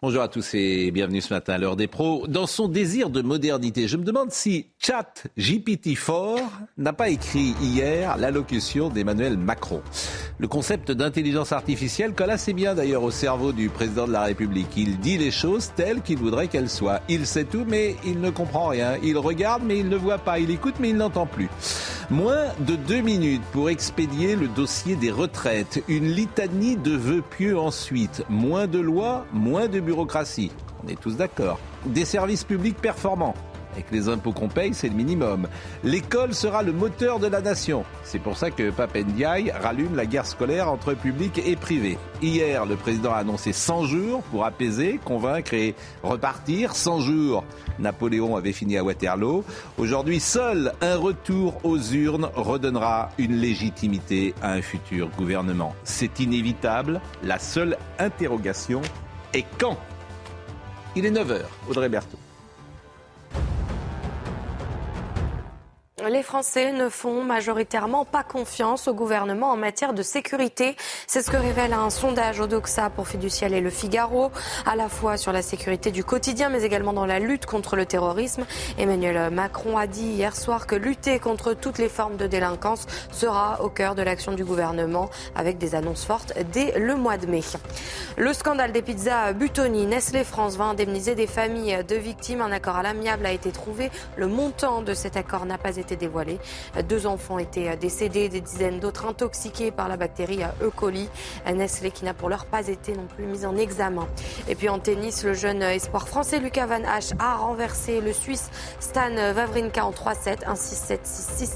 Bonjour à tous et bienvenue ce matin à l'heure des pros. Dans son désir de modernité, je me demande si Chat GPT-4 n'a pas écrit hier l'allocution d'Emmanuel Macron. Le concept d'intelligence artificielle colle assez bien d'ailleurs au cerveau du président de la République. Il dit les choses telles qu'il voudrait qu'elles soient. Il sait tout mais il ne comprend rien. Il regarde mais il ne voit pas. Il écoute mais il n'entend plus. Moins de deux minutes pour expédier le dossier des retraites. Une litanie de vœux pieux ensuite. Moins de lois, moins de bureaucratie. On est tous d'accord. Des services publics performants. Avec les impôts qu'on paye, c'est le minimum. L'école sera le moteur de la nation. C'est pour ça que Papendiaï rallume la guerre scolaire entre public et privé. Hier, le président a annoncé 100 jours pour apaiser, convaincre et repartir. 100 jours, Napoléon avait fini à Waterloo. Aujourd'hui, seul un retour aux urnes redonnera une légitimité à un futur gouvernement. C'est inévitable. La seule interrogation est quand? Il est 9h, Audrey Berthaud. Les Français ne font majoritairement pas confiance au gouvernement en matière de sécurité. C'est ce que révèle un sondage Odoxa pour Fiducial et Le Figaro, à la fois sur la sécurité du quotidien, mais également dans la lutte contre le terrorisme. Emmanuel Macron a dit hier soir que lutter contre toutes les formes de délinquance sera au cœur de l'action du gouvernement, avec des annonces fortes dès le mois de mai. Le scandale des pizzas Butoni, Nestlé France va indemniser des familles de victimes. Un accord à l'amiable a été trouvé. Le montant de cet accord n'a pas été dévoilé. Deux enfants étaient décédés, des dizaines d'autres intoxiqués par la bactérie E. coli. Nestlé qui n'a pour l'heure pas été non plus mise en examen. Et puis en tennis, le jeune espoir français Lucas Van Hache a renversé le Suisse Stan Wawrinka en 3-7, 1-6-7,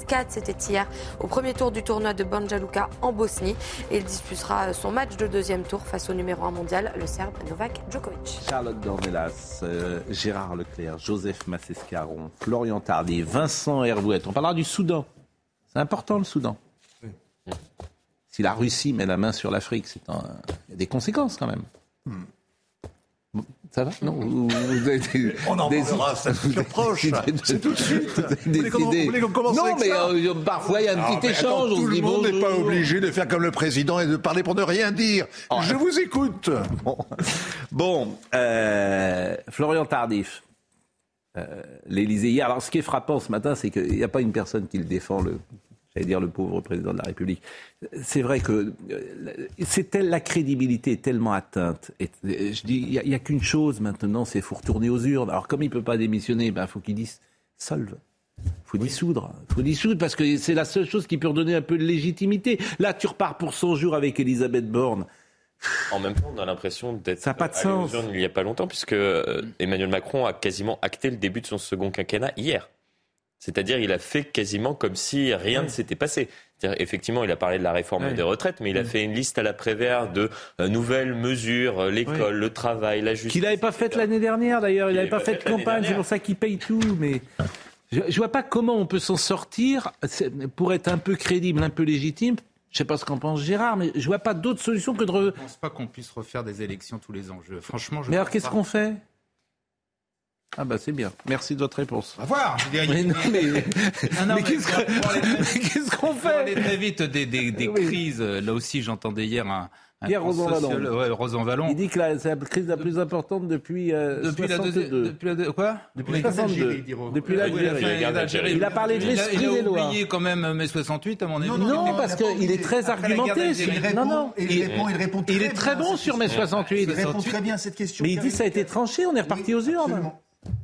6-4. C'était hier au premier tour du tournoi de Banja Luka en Bosnie. Et il disputera son match de deuxième tour face au numéro 1 mondial, le Serbe Novak Djokovic. Charlotte Dornelas, euh, Gérard Leclerc, Joseph Massescaron, Florian Tardy, Vincent On parlera du Soudan. C'est important le Soudan. Si la Russie met la main sur l'Afrique, c'est un... il y a des conséquences quand même. Ça va? Non vous, vous avez On en des- parlera, ça nous proche. C'est tout de suite. Avez Vous voulez qu'on- voulez commence Non, avec mais ça euh, parfois il y a un Ah, petit échange. attends, on tout le dit monde n'est pas obligé de faire comme le président et de parler pour ne rien dire. Oh. Je vous écoute. Bon, Bon, euh, Florian Tardif, euh, l'Élysée hier. Alors, ce qui est frappant ce matin, c'est qu'il n'y a pas une personne qui le défend, le, j'allais dire le pauvre président de la République. C'est vrai que euh, c'est la crédibilité est tellement atteinte. Et, je dis, il n'y a, qu'une chose maintenant, c'est faut retourner aux urnes. Alors, comme il peut pas démissionner, ben faut qu'il dise solve. faut dissoudre. faut dissoudre parce que c'est la seule chose qui peut redonner un peu de légitimité. Là, tu repars pour 100 jours avec Elisabeth Borne. En même temps, on a l'impression d'être Ça a pas de sens. il n'y a pas longtemps, puisque euh, Emmanuel Macron a quasiment acté le début de son second quinquennat hier. C'est-à-dire, il a fait quasiment comme si rien ne s'était passé. Effectivement, il a parlé de la réforme des retraites, mais il a fait une liste à la Prévert de euh, nouvelles mesures, euh, l'école, le travail, la justice. Qu'il n'avait pas fait l'année dernière d'ailleurs, il n'avait pas fait de campagne, c'est pour ça qu'il paye tout. Mais je, je vois pas comment on peut s'en sortir pour être un peu crédible, un peu légitime. Je sais pas ce qu'en pense Gérard, mais je vois pas d'autre solution que de. re- Je pense pas qu'on puisse refaire des élections tous les ans. Je- franchement, je Mais alors qu'est-ce qu'on fait? Ah bah c'est bien. Merci de votre réponse. On va voir. Je Mais a- non, mais, Non, non, mais qu'est-ce qu'on qu'on Pour aller fait? très vite, des, des, des Oui. crises. Là aussi, j'entendais hier un. Pierre Rosanvallon. Ouais, Rosanvallon. Il dit que la- c'est la crise la plus importante depuis, euh, depuis la 62. deuxième. Depuis la deux- quoi? Depuis 62. Depuis l'Algérie. la La d'Algérie. d'Algérie. Il a parlé de Il a- l'esprit Il a des lois. oublié quand même mai 68, à mon avis. Non, parce qu'il est très la argumenté. sur- Il Non, non. Et il répond, il répond très Il est très bon sur mai question. 68. Il répond très bien à cette question. Mais il dit ça a été tranché, on est reparti aux urnes.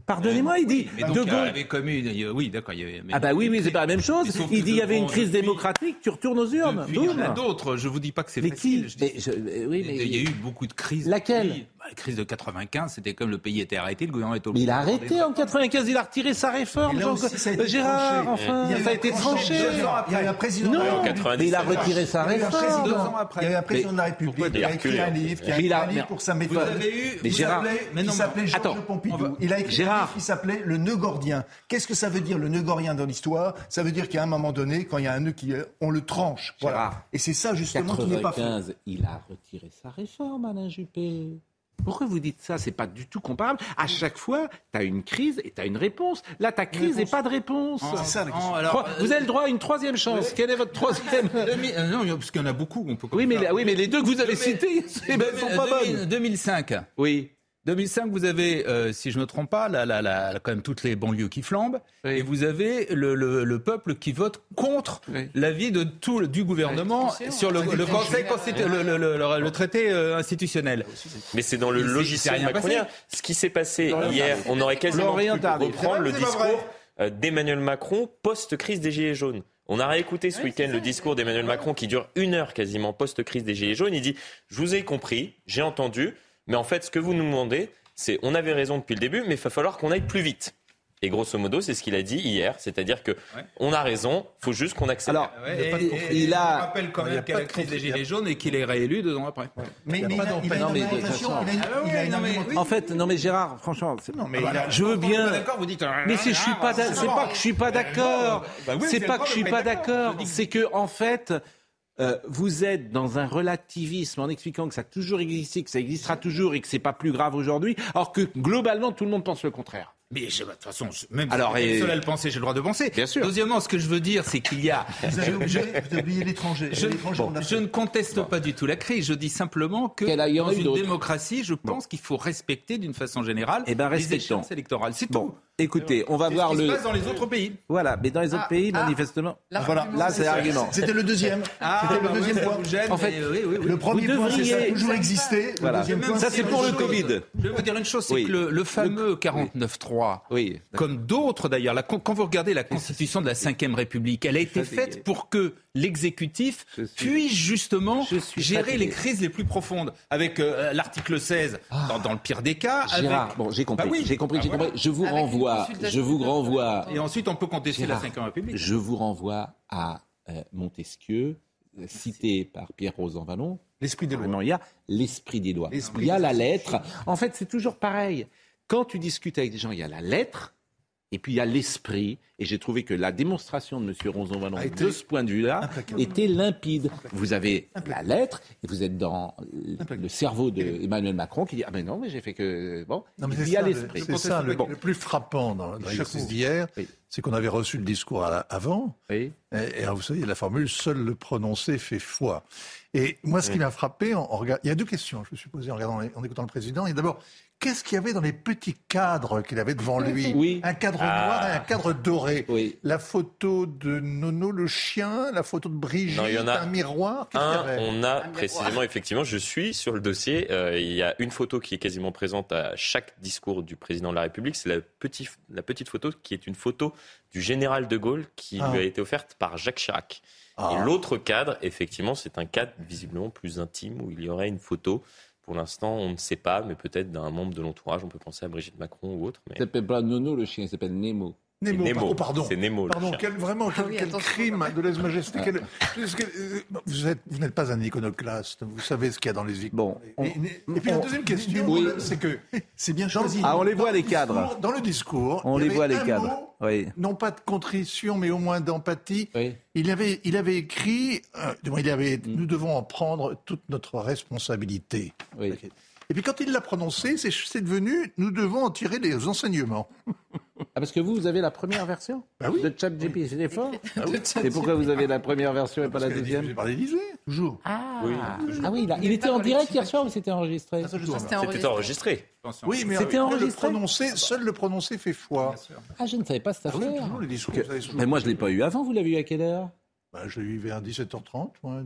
Pardonnez-moi, il dit Mais donc, De il y Gaulle. avait comme une- Oui, d'accord. il y avait- mais- Ah bah oui, oui, c'est pas la même chose. Mais Il dit il y avait une crise depuis- démocratique, tu retournes aux urnes. Depuis, il y en a d'autres. Je vous dis pas que c'est Mais facile. qui Je dis- Mais je- euh, Oui, mais Il y a eu beaucoup de crises. Laquelle Oui, bah, La crise de 95, c'était comme le pays était arrêté, le gouvernement était Mais il a arrêté en 95, il a retiré sa réforme. Jean- aussi, Gérard, tranché. enfin, Il y a eu ça a été tranché tranché. deux ans après. Il y a eu un président. Non, de la République. 97. mais il a retiré sa Il réforme. Deux ans après. il y a eu un président de la République qui a il a écrit un livre, qui a il écrit un livre pour sa méthode. Vous avez eu- Mais Gérard- s'appelait- mais non, qui s'appelait Georges Attends, Pompidou. Il a écrit un livre qui s'appelait Le nœud gordien. Qu'est-ce que ça veut dire le nœud gordien dans l'histoire? Ça veut dire qu'à un moment donné, quand il y a un nœud qui, on le tranche. Voilà. Gérard. Et c'est ça justement qui n'est pas fait. 95, il a retiré sa réforme, Alain Juppé. Pourquoi vous dites ça? C'est pas du tout comparable. À chaque fois, tu as une crise et tu as une réponse. Là, ta crise et pas de réponse. C'est ça la. Non, alors, Trois- vous avez le droit à une troisième chance. Quelle est votre troisième? euh, 2000 euh, non, parce qu'il y en a beaucoup. On peut oui mais, oui, mais les deux que vous avez 2000 cités, eh ben, elles sont pas 2000 bonnes. 2005. Oui. 2005, vous avez, euh, si je ne me trompe pas, la, la, la, quand même toutes les banlieues qui flambent, et vous avez le, le, le, peuple qui vote contre Oui. l'avis de tout du gouvernement sur le, le Conseil constitu- le, le- le- le traité euh, institutionnel. Mais c'est dans le logiciel rien macronien. Ce qui s'est passé hier, on aurait quasiment pu reprendre le discours euh, d'Emmanuel Macron post-crise des Gilets jaunes. On a réécouté ce week-end le discours d'Emmanuel Macron qui dure une heure quasiment post-crise des Gilets jaunes. Il dit Je vous ai compris, j'ai entendu, mais en fait, ce que vous nous demandez, c'est on avait raison depuis le début, mais il va falloir qu'on aille plus vite. Et grosso modo, c'est ce qu'il a dit hier, c'est-à-dire que on a raison, faut juste qu'on accepte. Alors, Ouais, et- et- Il a- Je rappelle quand même qu'il y a la crise des. Gilets jaunes et qu'il est réélu deux ans après. Mais, Il mais mais a une- Ah. En fait, non mais Gérard, franchement, c'est- Non, mais a- je veux bien. D'accord, vous dites. Mais si je suis pas, c'est pas que je suis pas d'accord. Bah c'est c'est pas que je suis pas d'accord. C'est que en fait, euh, vous êtes dans un relativisme en expliquant que ça a toujours existé, que ça existera toujours et que c'est pas plus grave aujourd'hui, alors que globalement tout le monde pense le contraire. Mais je, de toute façon, même Alors, si et- et... seul à le penser, j'ai le droit de penser. Bien sûr. Deuxièmement, ce que je veux dire, c'est qu'il y a. Vous avez oublié, l'étranger. Je, L'étranger, on l'a je ne conteste pas du tout la crise. Je dis simplement que dans une démocratie, je pense qu'il faut respecter d'une façon générale Eh ben, les échéances électorales. C'est Bon, tout. écoutez, on va voir ce qui le. se passe dans les autres pays. Voilà, mais dans les autres Ah, pays, ah. manifestement. Voilà. Là, c'est l'argument. C'était le deuxième. C'était le bah deuxième ouais, ça point. gêne, En fait, oui, oui, oui. Le premier Vous point, c'est ça a toujours existé. Le Voilà. deuxième point, Ça, c'est pour le. Covid. Je vais vous dire une chose, c'est Oui. que le, le fameux 49.3, Oui. comme d'autres d'ailleurs, quand vous regardez la constitution de la Ve République, elle a été faite pour que l'exécutif puisse justement gérer les crises les plus profondes, avec euh, l'article 16 dans, dans le pire des cas. Gérard, avec... bon, j'ai compris, Bah oui. j'ai compris, Ah, voilà. compris. Je vous Avec renvoie, je vous renvoie Et ensuite, on peut contester Gérard, la Ve République. Je vous renvoie à euh, Montesquieu, euh, cité par Pierre-Rose en Vallon. L'esprit des lois. Il y a l'esprit des lois. Il y a la lettre. En fait, c'est toujours pareil. Quand tu discutes avec des gens, il y a la lettre et puis il y a l'esprit. Et j'ai trouvé que la démonstration de M. Ronzon-Vallon, de ce point de vue-là, était limpide. Vous avez la lettre et vous êtes dans le cerveau d'Emmanuel Macron qui dit Ah ben non, mais j'ai fait que. Bon, Non, mais il y a l'esprit. C'est ça, le, Bon. le plus frappant dans, dans l'exercice d'hier, Oui. c'est qu'on avait reçu le discours la- avant, Oui. et, et alors, vous savez, la formule « seul le prononcé fait foi ». Et moi, ce qui m'a frappé, en, en regard- il y a deux questions, je me suis posé en, regardant en écoutant le président. Et d'abord, qu'est-ce qu'il y avait dans les petits cadres qu'il avait devant lui Oui. Un cadre Ah. noir et un cadre doré. Oui. La photo de Nono le chien, la photo de Brigitte, Non, il y en a un miroir. Y avait on a précisément, effectivement, je suis sur le dossier. euh, il y a une photo qui est quasiment présente à chaque discours du président de la République. C'est la, petite la petite photo qui est une photo du général de Gaulle qui Ah. lui a été offerte par Jacques Chirac. Ah. Et l'autre cadre, effectivement, c'est un cadre visiblement plus intime où il y aurait une photo. Pour l'instant, on ne sait pas, mais peut-être d'un membre de l'entourage. On peut penser à Brigitte Macron ou autre. Mais... Il s'appelle pas Nono le chien, il s'appelle Nemo. Nemo, Nemo. pardon, pardon. C'est Nemo, Pardon, quel, vraiment, quel, oui, quel crime de lèse-majesté. quel- euh, vous êtes- vous n'êtes pas un iconoclaste, vous savez ce qu'il y a dans les icônes. Bon, on- Et, et puis la on- deuxième question, Oui. c'est que C'est bien choisi. Ah, on les voit, dans le les cadres. discours- Dans le discours, On il les voit, les cadres. mot, Oui. non pas de contrition, mais au moins d'empathie. Oui. Il avait, il avait écrit, euh, il avait, Mm. nous devons en prendre toute notre responsabilité. Oui. Et puis quand il l'a prononcé, c'est devenu, nous devons en tirer les enseignements. Ah, parce que vous, vous avez la première version Bah oui. de ChatGPT, c'est fort C'est pourquoi vous avez la première version et pas la deuxième par l'Élysée, toujours. Ah, Oui, ah oui, là. il était en direct hier soir ou c'était enregistré Ça, sais c'était enregistré. Oui, mais C'était enregistré le prononcer, seul le prononcer fait foi. Ah, je ne savais pas cette Ah oui, affaire. toujours toujours. Mais moi, je ne l'ai pas eu avant, vous l'avez eu à quelle heure? Bah, je l'ai eu vers 17h30. moi.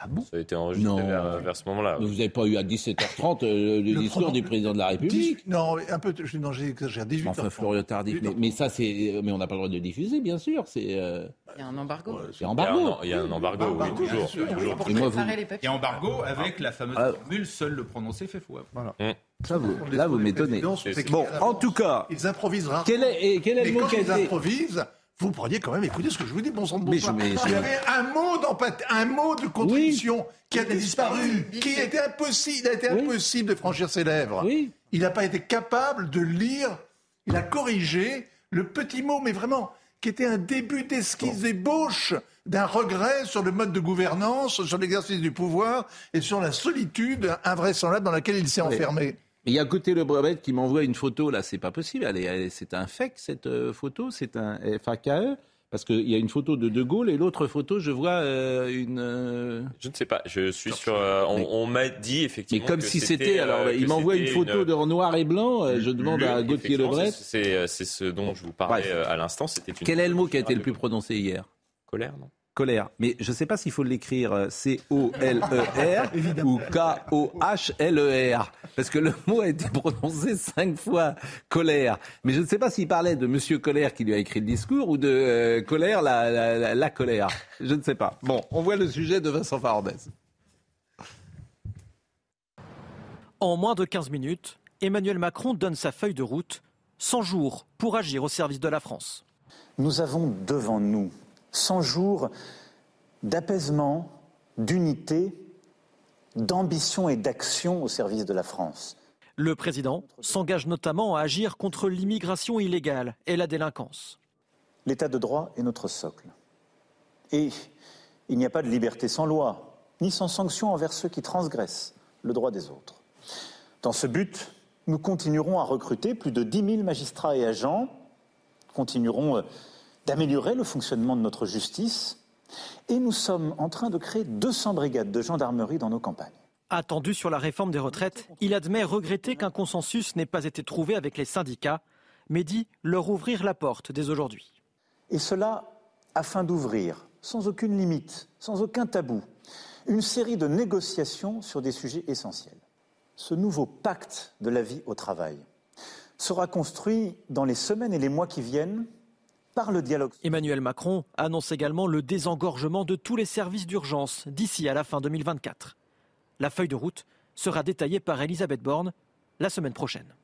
Ah bon? Ça a été enregistré Non. vers, vers ce moment-là. Vous n'avez pas eu à 17h30 euh, le, Le discours pronom- du président de la République? 18 Non, un peu, je- non, j'ai exagéré, 18h30. Enfin, Florian Tardif. Mais, mais ça, c'est. Mais on n'a pas le droit de le diffuser, bien sûr. C'est euh, Il y a un embargo. c'est Il y a embargo. un- Il y a un embargo, oui, Embargo, toujours. bien sûr. toujours. Pour Et moi, vous- les Et papiers. embargo avec la fameuse Ah. formule seul le prononcé fait foi. Ça, vous, là, vous m'étonnez. Bon, en tout cas, Ils improvisent rarement. quel est, quel est le mot a ils improvisent, vous pourriez quand même écouter ce que je vous dis, bon sang de bon Mais Il y avait un mot d'empathie, un mot de contrition qui a disparu, qui était impossible, il a été Oui. impossible de franchir ses lèvres. Oui. Il n'a pas été capable de lire, il a corrigé le petit mot, mais vraiment, qui était un début d'esquisse ébauche d'un regret sur le mode de gouvernance, sur l'exercice du pouvoir et sur la solitude invraisemblable dans laquelle il s'est Oui. Il y a côté le brevet qui m'envoie une photo, là, c'est pas possible. C'est un fake, cette euh, photo, c'est un FAKE. Parce qu'il y a une photo de De Gaulle et l'autre photo, je vois euh, une. euh, Je ne sais pas. Je suis sur. on Mais- on m'a dit Mais effectivement. comme que si c'était. Alors, il m'envoie une photo de en noir et blanc. Je demande le- à Gauthier Lebret. c'est- ce dont je vous parlais Bref. à l'instant. C'était. Quel est le mot qui a été le plus prononcé hier? Colère, non? Colère. Mais je ne sais pas s'il faut l'écrire euh, C-O-L-E-R ou K-O-H-L-E-R. Parce que le mot a été prononcé cinq fois, colère. Mais je ne sais pas s'il parlait de Monsieur Colère qui lui a écrit le discours ou de euh, colère, la, la- la- la colère. Je ne sais pas. Bon, on voit le sujet de Vincent Farandès. En moins de 15 minutes, Emmanuel Macron donne sa feuille de route 100 jours pour agir au service de la France. Nous avons devant nous 100 jours d'apaisement, d'unité, d'ambition et d'action au service de la France. Le président s'engage notamment à agir contre l'immigration illégale et la délinquance. L'état de droit est notre socle. Et il n'y a pas de liberté sans loi, ni sans sanction envers ceux qui transgressent le droit des autres. Dans ce but, nous continuerons à recruter plus de 10 000 magistrats et agents, continuerons euh, d'améliorer le fonctionnement de notre justice, et nous sommes en train de créer 200 brigades de gendarmerie dans nos campagnes. Attendu sur la réforme des retraites, il admet regretter qu'un consensus n'ait pas été trouvé avec les syndicats, mais dit leur ouvrir la porte dès aujourd'hui. Et cela afin d'ouvrir, sans aucune limite, sans aucun tabou, une série de négociations sur des sujets essentiels. Ce nouveau pacte de la vie au travail sera construit dans les semaines et les mois qui viennent par le dialogue. Emmanuel Macron annonce également le désengorgement de tous les services d'urgence d'ici à la fin 2024. La feuille de route sera détaillée par Elisabeth Borne la semaine prochaine.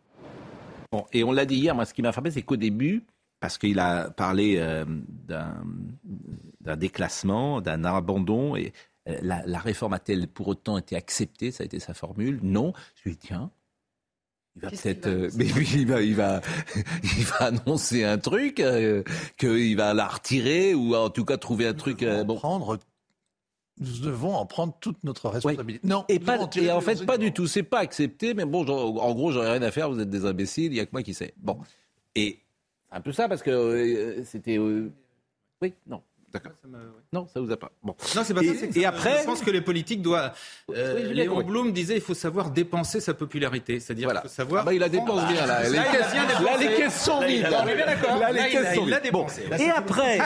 Bon, et on l'a dit hier, moi ce qui m'a frappé, c'est qu'au début, parce qu'il a parlé euh, d'un déclassement, d'un abandon, et euh, la, la réforme a-t-elle pour autant été acceptée? Ça a été sa formule. Non. Je lui ai dit, tiens, il va peut-être, euh, mais il va, il va, il va annoncer un truc, euh, qu'il va la retirer ou en tout cas trouver un truc. euh, bon. Prendre, nous devons en prendre toute notre responsabilité. Non, Et, pas, en et fait, pas du tout. C'est pas accepté, mais bon, genre, en gros, j'aurais rien à faire. Vous êtes des imbéciles. Il y a que moi qui sais. Bon. Et un peu ça parce que euh, c'était. Oui, non. D'accord. Non, ça vous a pas. Bon. Non, c'est pas Et- ça. c'est que et ça- après- je pense que les politiques doivent. euh, Oui, Léon. Blum disait il faut savoir dépenser sa popularité, c'est-à-dire Voilà. il faut savoir. Ah bah, il la dépense bien là. Les Là, là, les caisses sont vides. a- là. les caisses sont il l'a vides. Et après,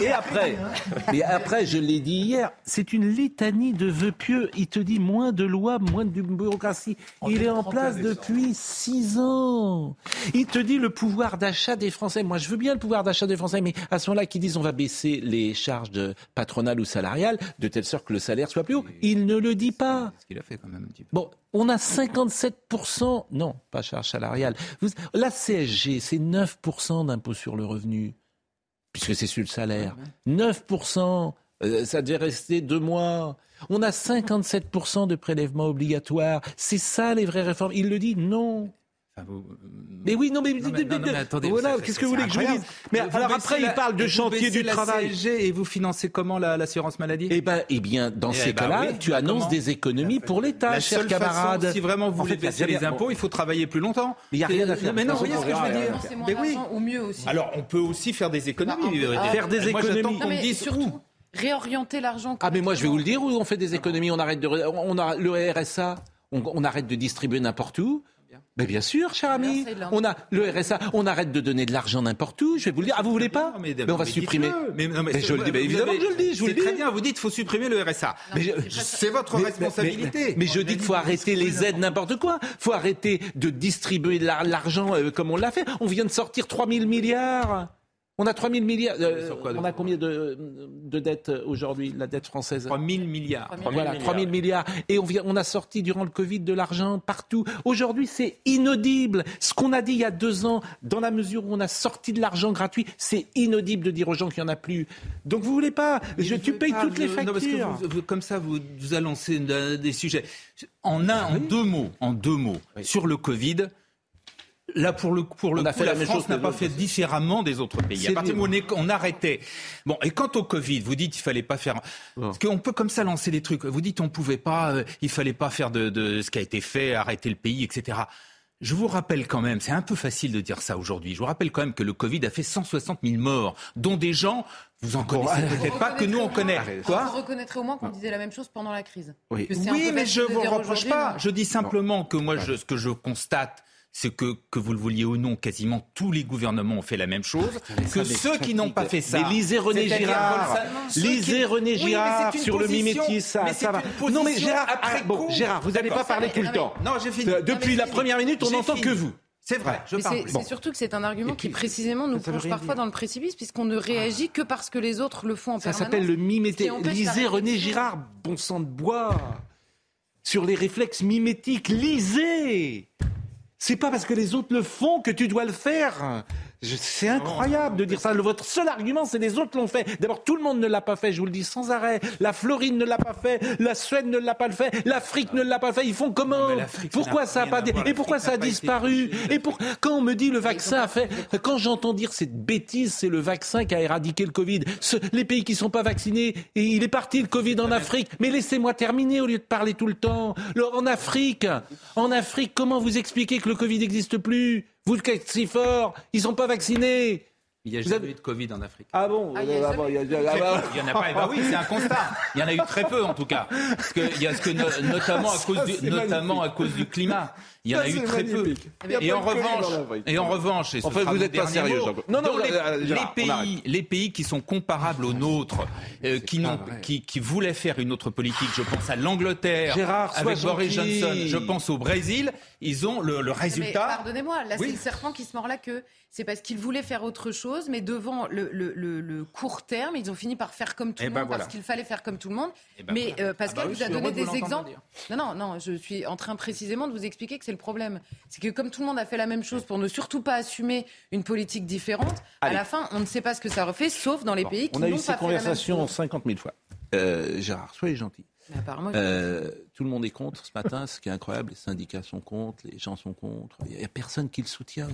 et après, et après, je l'ai dit hier, c'est une litanie de vœux pieux. Il te dit moins de lois, moins de bureaucratie. Il est en place depuis six ans. Il te dit le pouvoir d'achat des Français. Moi, je veux bien le pouvoir d'achat des Français, mais à ce moment-là, qu'ils disent on va baisser les charges de patronales ou salariales de telle sorte que le salaire soit plus haut. Il ne le dit pas. Ce qu'il a fait quand même un petit peu. Bon, on a 57%, non, pas charge salariale. Vous- la CSG, c'est 9% d'impôt sur le revenu, puisque c'est sur le salaire. 9%, euh, ça devait rester deux mois. On a 57% de prélèvements obligatoires. C'est ça les vraies réformes. Il le dit, non. Enfin, vous- Mais oui, non, mais, Non, mais- non, non, mais attendez, voilà, qu'est-ce que vous voulez que je vous dise incroyable. Mais Vous alors après, il la- parle de chantier du la travail. CSG et vous financez comment la- l'assurance maladie? Eh ben, eh bien, dans Eh ces ben cas-là, oui, tu annonces comment des économies pour l'État, seule camarades. façon, si vraiment vous En voulez fait, il baisser les impôts, il faut travailler plus longtemps. Mais il y a rien à faire. Mais non, vous voyez ce que je veux dire Mais oui. d'argent ou mieux aussi. Alors, on peut aussi faire des économies. Euh, ah, Faire des Moi, j'attends économies. surtout, où. réorienter l'argent. Ah mais moi je vais vous le dire où on fait des économies, on arrête de on a le RSA, on, on arrête de distribuer n'importe où. Mais bien sûr, cher ami, on a le RSA, on arrête de donner de l'argent n'importe où. Je vais vous le dire. Ah vous voulez pas Non, mais, Mais on va mais supprimer. Mais, non, mais je le dis, évidemment je le dis, je vous le C'est très dis. bien, vous dites qu'il faut supprimer le RSA. C'est votre mais- responsabilité. Mais, mais je dis qu'il faut arrêter les aides n'importe quoi. faut arrêter de distribuer l'argent euh, comme on l'a fait. On vient de sortir 3 000 milliards. On a 3 000 milliards. euh, quoi, on a combien de, de dettes euh, aujourd'hui, la dette française? 3 000 milliards. 3 000 Voilà, 3 000 milliards. Et on, vient, on a sorti durant le Covid de l'argent partout. Aujourd'hui, c'est inaudible. Ce qu'on a dit il y a deux ans, dans la mesure où on a sorti de l'argent gratuit, c'est inaudible de dire aux gens qu'il n'y en a plus. Donc vous voulez pas je, Tu payes toutes les Non, parce que factures. vous- vous- comme ça, vous, vous annoncez euh, des sujets. En un, en deux mots, en deux mots, sur le Covid. Là, pour le, pour le On coup, fait la la France n'a pas fait différemment des autres pays. À partir du moment où on, arrêtait. Bon, et quant au Covid, vous dites qu'il fallait pas faire. Parce qu'on peut comme ça lancer des trucs. Vous dites on pouvait pas, euh, il fallait pas faire de, de ce qui a été fait, arrêter le pays, etc. Je vous rappelle quand même, c'est un peu facile de dire ça aujourd'hui, je vous rappelle quand même que le Covid a fait 160 000 morts, dont des gens, vous en connaissez peut-être pas, que nous on connaît. Quoi Vous reconnaîtrez au moins qu'on disait la même chose pendant la crise. Oui, oui mais je ne vous reproche pas. Je dis simplement que moi, je, ce que je constate, c'est que, que vous le vouliez ou non, quasiment tous les gouvernements ont fait la même chose. que ceux qui n'ont pas fait ça. Mais lisez René Girard. Lisez René Girard sur le mimétisme, ça, va. Non, mais Gérard, après bon, Gérard, vous n'allez pas parler tout le temps. Non, j'ai fini. Depuis la première minute, on n'entend que vous. C'est vrai, je parle. C'est surtout que c'est un argument qui précisément nous plonge parfois dans le précipice puisqu'on ne réagit que parce que les autres le font en permanence. Ça s'appelle le mimétisme. Lisez René Girard, bon sang de bois. Sur les réflexes mimétiques, lisez c'est pas parce que les autres le font que tu dois le faire. C'est incroyable de dire ça. votre seul argument, c'est les autres l'ont fait. D'abord, tout le monde ne l'a pas fait, je vous le dis sans arrêt. La Floride ne l'a pas fait, la Suède ne l'a pas fait, l'Afrique ne l'a pas fait. Ils font comment Pourquoi ça a pas et pourquoi ça a disparu Et pour quand on me dit le vaccin a fait quand j'entends dire cette bêtise, c'est le vaccin qui a éradiqué le Covid. les pays qui sont pas vaccinés, et il est parti le Covid en Afrique. Mais laissez-moi terminer au lieu de parler tout le temps. En Afrique, en Afrique, comment vous expliquez que le Covid n'existe plus? Vous le si fort, ils sont pas vaccinés. Il n'y a jamais eu de Covid en Afrique. Ah bon? Il n'y en a pas. Eh ben oui, c'est un constat. Il y en a eu très peu en tout cas. Parce que, il y a ce que notamment à cause du, notamment à cause du climat. Il y en a eu très peu. Et en revanche, et en revanche, en fait, vous n'êtes pas sérieux. non, non, les, les pays, les pays qui sont comparables aux nôtres, euh, qui, n'ont, qui, qui voulaient faire une autre politique, je pense à l'Angleterre avec Boris Johnson, je pense au Brésil, ils ont le, le résultat. pardonnez-moi, là c'est le serpent qui se mord la queue. C'est parce qu'ils voulaient faire autre chose, mais devant le, le, court terme, ils ont fini par faire comme tout eh le ben monde parce qu'il fallait faire comme tout le monde. Eh ben mais euh, Pascal ah bah vous a donné des exemples. Non, non, non, je suis en train précisément de vous expliquer que c'est le problème. C'est que comme tout le monde a fait la même chose pour ne surtout pas assumer une politique différente, à la fin, on ne sait pas ce que ça refait, sauf dans les pays qui n'ont pas fait la même chose. On a eu ces conversations 50 000 fois. Euh, Gérard, soyez gentil. Euh, tout le monde est contre ce matin, ce qui est incroyable. Les syndicats sont contre, les gens sont contre. Il n'y a personne qui le soutient.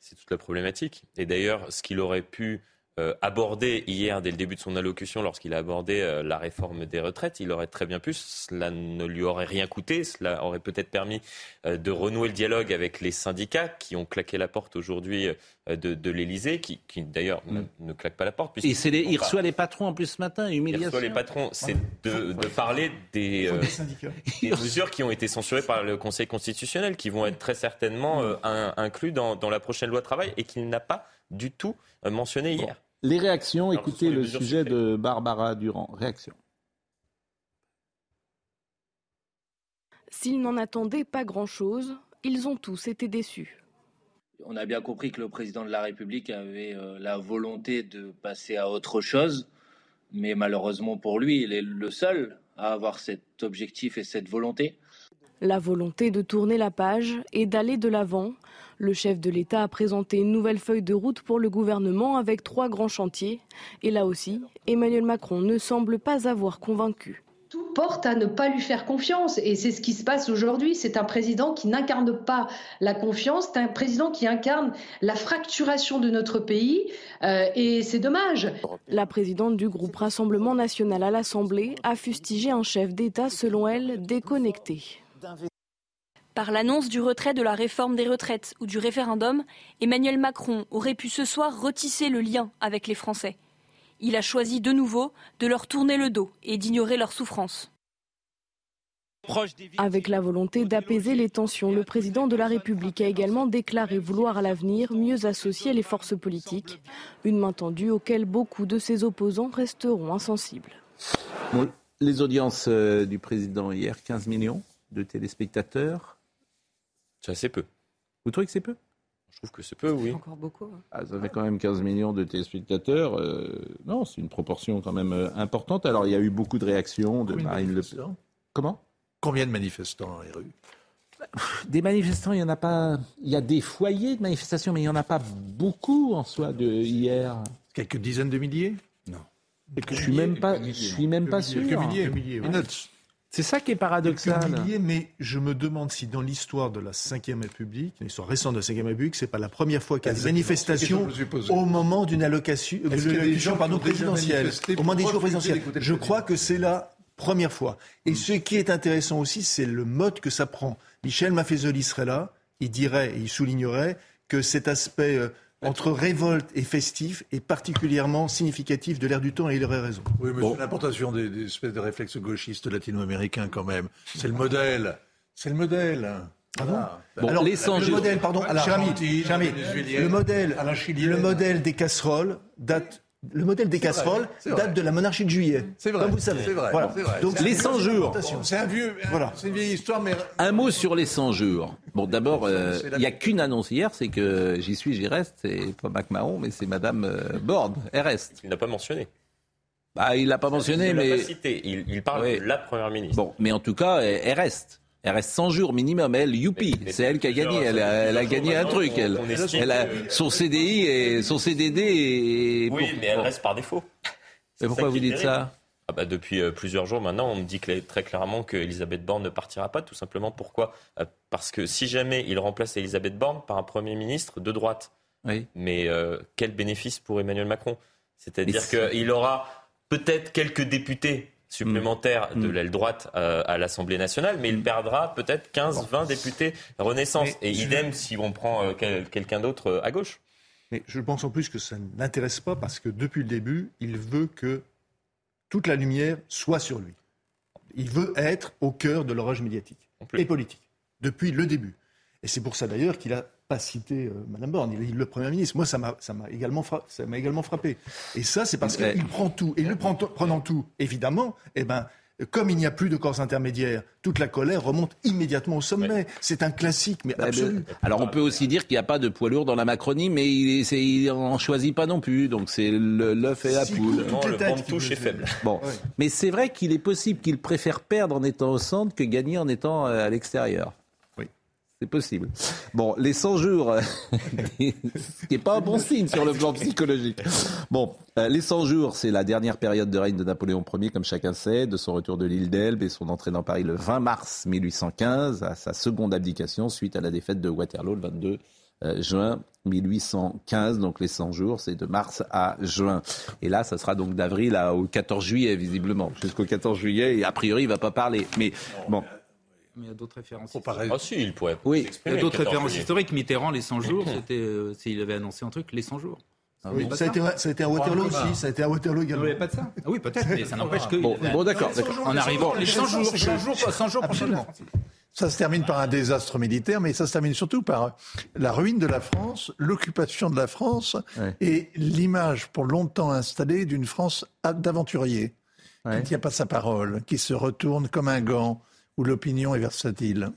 C'est toute la problématique. Et d'ailleurs, ce qu'il aurait pu euh, aborder hier, dès le début de son allocution, lorsqu'il a abordé euh, la réforme des retraites, il aurait très bien pu. Cela ne lui aurait rien coûté. Cela aurait peut-être permis euh, de renouer le dialogue avec les syndicats qui ont claqué la porte aujourd'hui de, de l'Elysée, qui, qui d'ailleurs mm. ne, claquent pas la porte. Et c'est il reçoit les patrons en plus ce matin, humiliation. Il reçoit les patrons. C'est de, de, parler des, des, mesures qui ont été censurées par le Conseil constitutionnel, qui vont être très certainement inclus dans, dans la prochaine loi travail et qu'il n'a pas du tout euh, mentionné hier. Les réactions, écoutez le sujet de Barbara Durand. Réaction. S'ils n'en attendaient pas grand-chose, ils ont tous été déçus. On a bien compris que le président de la République avait euh, la volonté de passer à autre chose, mais malheureusement pour lui, il est le seul à avoir cet objectif et cette volonté. La volonté de tourner la page et d'aller de l'avant. Le chef de l'État a présenté une nouvelle feuille de route pour le gouvernement avec trois grands chantiers. Et là aussi, Emmanuel Macron ne semble pas avoir convaincu. Tout porte à ne pas lui faire confiance et c'est ce qui se passe aujourd'hui. C'est un président qui n'incarne pas la confiance, c'est un président qui incarne la fracturation de notre pays euh, et c'est dommage. La présidente du groupe Rassemblement national à l'Assemblée a fustigé un chef d'État, selon elle, déconnecté. Par l'annonce du retrait de la réforme des retraites ou du référendum, Emmanuel Macron aurait pu ce soir retisser le lien avec les Français. Il a choisi de nouveau de leur tourner le dos et d'ignorer leurs souffrances. Avec la volonté d'apaiser les tensions, le président de la République a également déclaré vouloir à l'avenir mieux associer les forces politiques, une main tendue auquel beaucoup de ses opposants resteront insensibles. les audiences euh, du président hier, 15 millions de téléspectateurs. C'est assez peu. Vous trouvez que c'est peu? Je trouve que c'est peu, oui. Encore beaucoup. Hein. Ah, ça fait quand même 15 millions de téléspectateurs. Euh, non, c'est une proportion quand même euh, importante. Alors, il y a eu beaucoup de réactions de Marine Le Pen. Comment? Combien de manifestants dans les rues des manifestants, il y en a pas. Il y a des foyers de manifestations, mais il n'y en a pas beaucoup en soi de hier. Quelques dizaines de milliers? Non. Je suis même pas. Je suis même pas sûr. Quelques milliers. milliers c'est ça qui est paradoxal. mais je me demande si dans l'histoire de la Ve République, l'histoire récente de la Ve République, c'est pas la première fois qu'il y a des manifestations au moment d'une allocation, de pardon, présidentielle, au moment des jours présidentiels. Je crois que c'est la Première fois. Et ce qui est intéressant aussi, c'est le mode que ça prend. Michel Maffezoli serait là, il dirait et il soulignerait que cet aspect euh, entre révolte et festif est particulièrement significatif de l'ère du temps et il aurait raison. Oui, mais c'est l'importation des, espèces de réflexes gauchistes latino-américains quand même. C'est le modèle. C'est le modèle. Ah bon, Alors, les le modèle, pardon, cher ami, le modèle, le modèle des casseroles date le modèle des casseroles date de la monarchie de juillet. C'est vrai. Comme vous savez. Vrai, voilà. Donc les 100 jours. C'est un vieux, voilà. c'est une vieille histoire, mais un mot sur les 100 jours. Bon, d'abord, euh, il n'y a qu'une annonce hier, c'est que j'y suis, j'y reste. C'est pas Mac Mahon, mais c'est Madame euh, Borde. Elle reste. Il n'a pas mentionné. Bah, il l'a pas mentionné, il mais pas cité. Il, il parle de la première ministre. Bon, mais en tout cas, elle reste. Elle reste 100 jours minimum. Elle, youpi, c'est elle qui a gagné. Elle a, gagné un truc. Elle, elle a son CDI et son CDD. Et oui, mais elle reste par défaut. Mais pourquoi vous dites ça ah bah depuis euh, plusieurs jours maintenant, on me dit très clairement qu'Elisabeth Borne ne partira pas, tout simplement. Pourquoi? Euh, Parce que si jamais il remplace Elisabeth Borne par un Premier ministre de droite, oui. mais euh, quel bénéfice pour Emmanuel Macron? C'est-à-dire qu'il aura peut-être quelques députés supplémentaire mm. de mm. l'aile droite euh, à l'Assemblée nationale, mais il perdra peut-être 15-20 députés Renaissance. et idem si on prend euh, quelqu'un d'autre euh, à gauche. Mais je pense en plus que ça ne l'intéresse pas parce que depuis le début, il veut que toute la lumière soit sur lui. Il veut être au cœur de l'orage médiatique et politique depuis le début. Et c'est pour ça d'ailleurs qu'il a pas cité euh, Madame Borne, il est le Premier ministre. Moi, ça m'a également, frappé, également frappé. Et ça, c'est parce qu'il prend tout. Et le prenant tout, évidemment, eh ben, comme il n'y a plus de corps intermédiaires, toute la colère remonte immédiatement au sommet. C'est un classique, mais absolu. Alors on peut aussi dire qu'il n'y a pas de poids lourd dans la Macronie, mais il n'en choisit pas non plus. Donc c'est l'œuf et la poule. le point de touche est faible. Bon. Mais c'est vrai qu'il est possible qu'il préfère perdre en étant au centre que gagner en étant euh, à l'extérieur. C'est possible. Bon, les 100 jours, ce qui n'est pas un bon signe sur le plan psychologique. Bon, euh, les 100 jours, c'est la dernière période de règne de Napoléon Ier, comme chacun sait, de son retour de l'île d'Elbe et son entrée dans Paris le 20 mars 1815, à sa seconde abdication suite à la défaite de Waterloo le 22 euh, juin 1815. Donc les 100 jours, c'est de mars à juin. Et là, ça sera donc d'avril au 14 juillet, visiblement. Jusqu'au 14 juillet, et a priori, il ne va pas parler. Mais bon mais il y a d'autres références. historiques. Ah si, il pourrait. Oui, il y a d'autres références historiques. Mitterrand, les 100 jours, c'était euh, s'il avait annoncé un truc, les 100 jours. Ah oui, ça, a été, ça a été à Waterloo aussi, ça a été à Waterloo également. Vous pas de ça ah Oui, peut-être, mais ça n'empêche que. Bon, bon d'accord. En arrivant, les 100 jours, 100 jours, 100 jours Absolument. Ça se termine par un désastre militaire, mais ça se termine surtout par la ruine de la France, l'occupation de la France et l'image pour longtemps installée d'une France d'aventurier, qui ne tient pas sa parole, qui se retourne comme un gant, où l'opinion est versatile.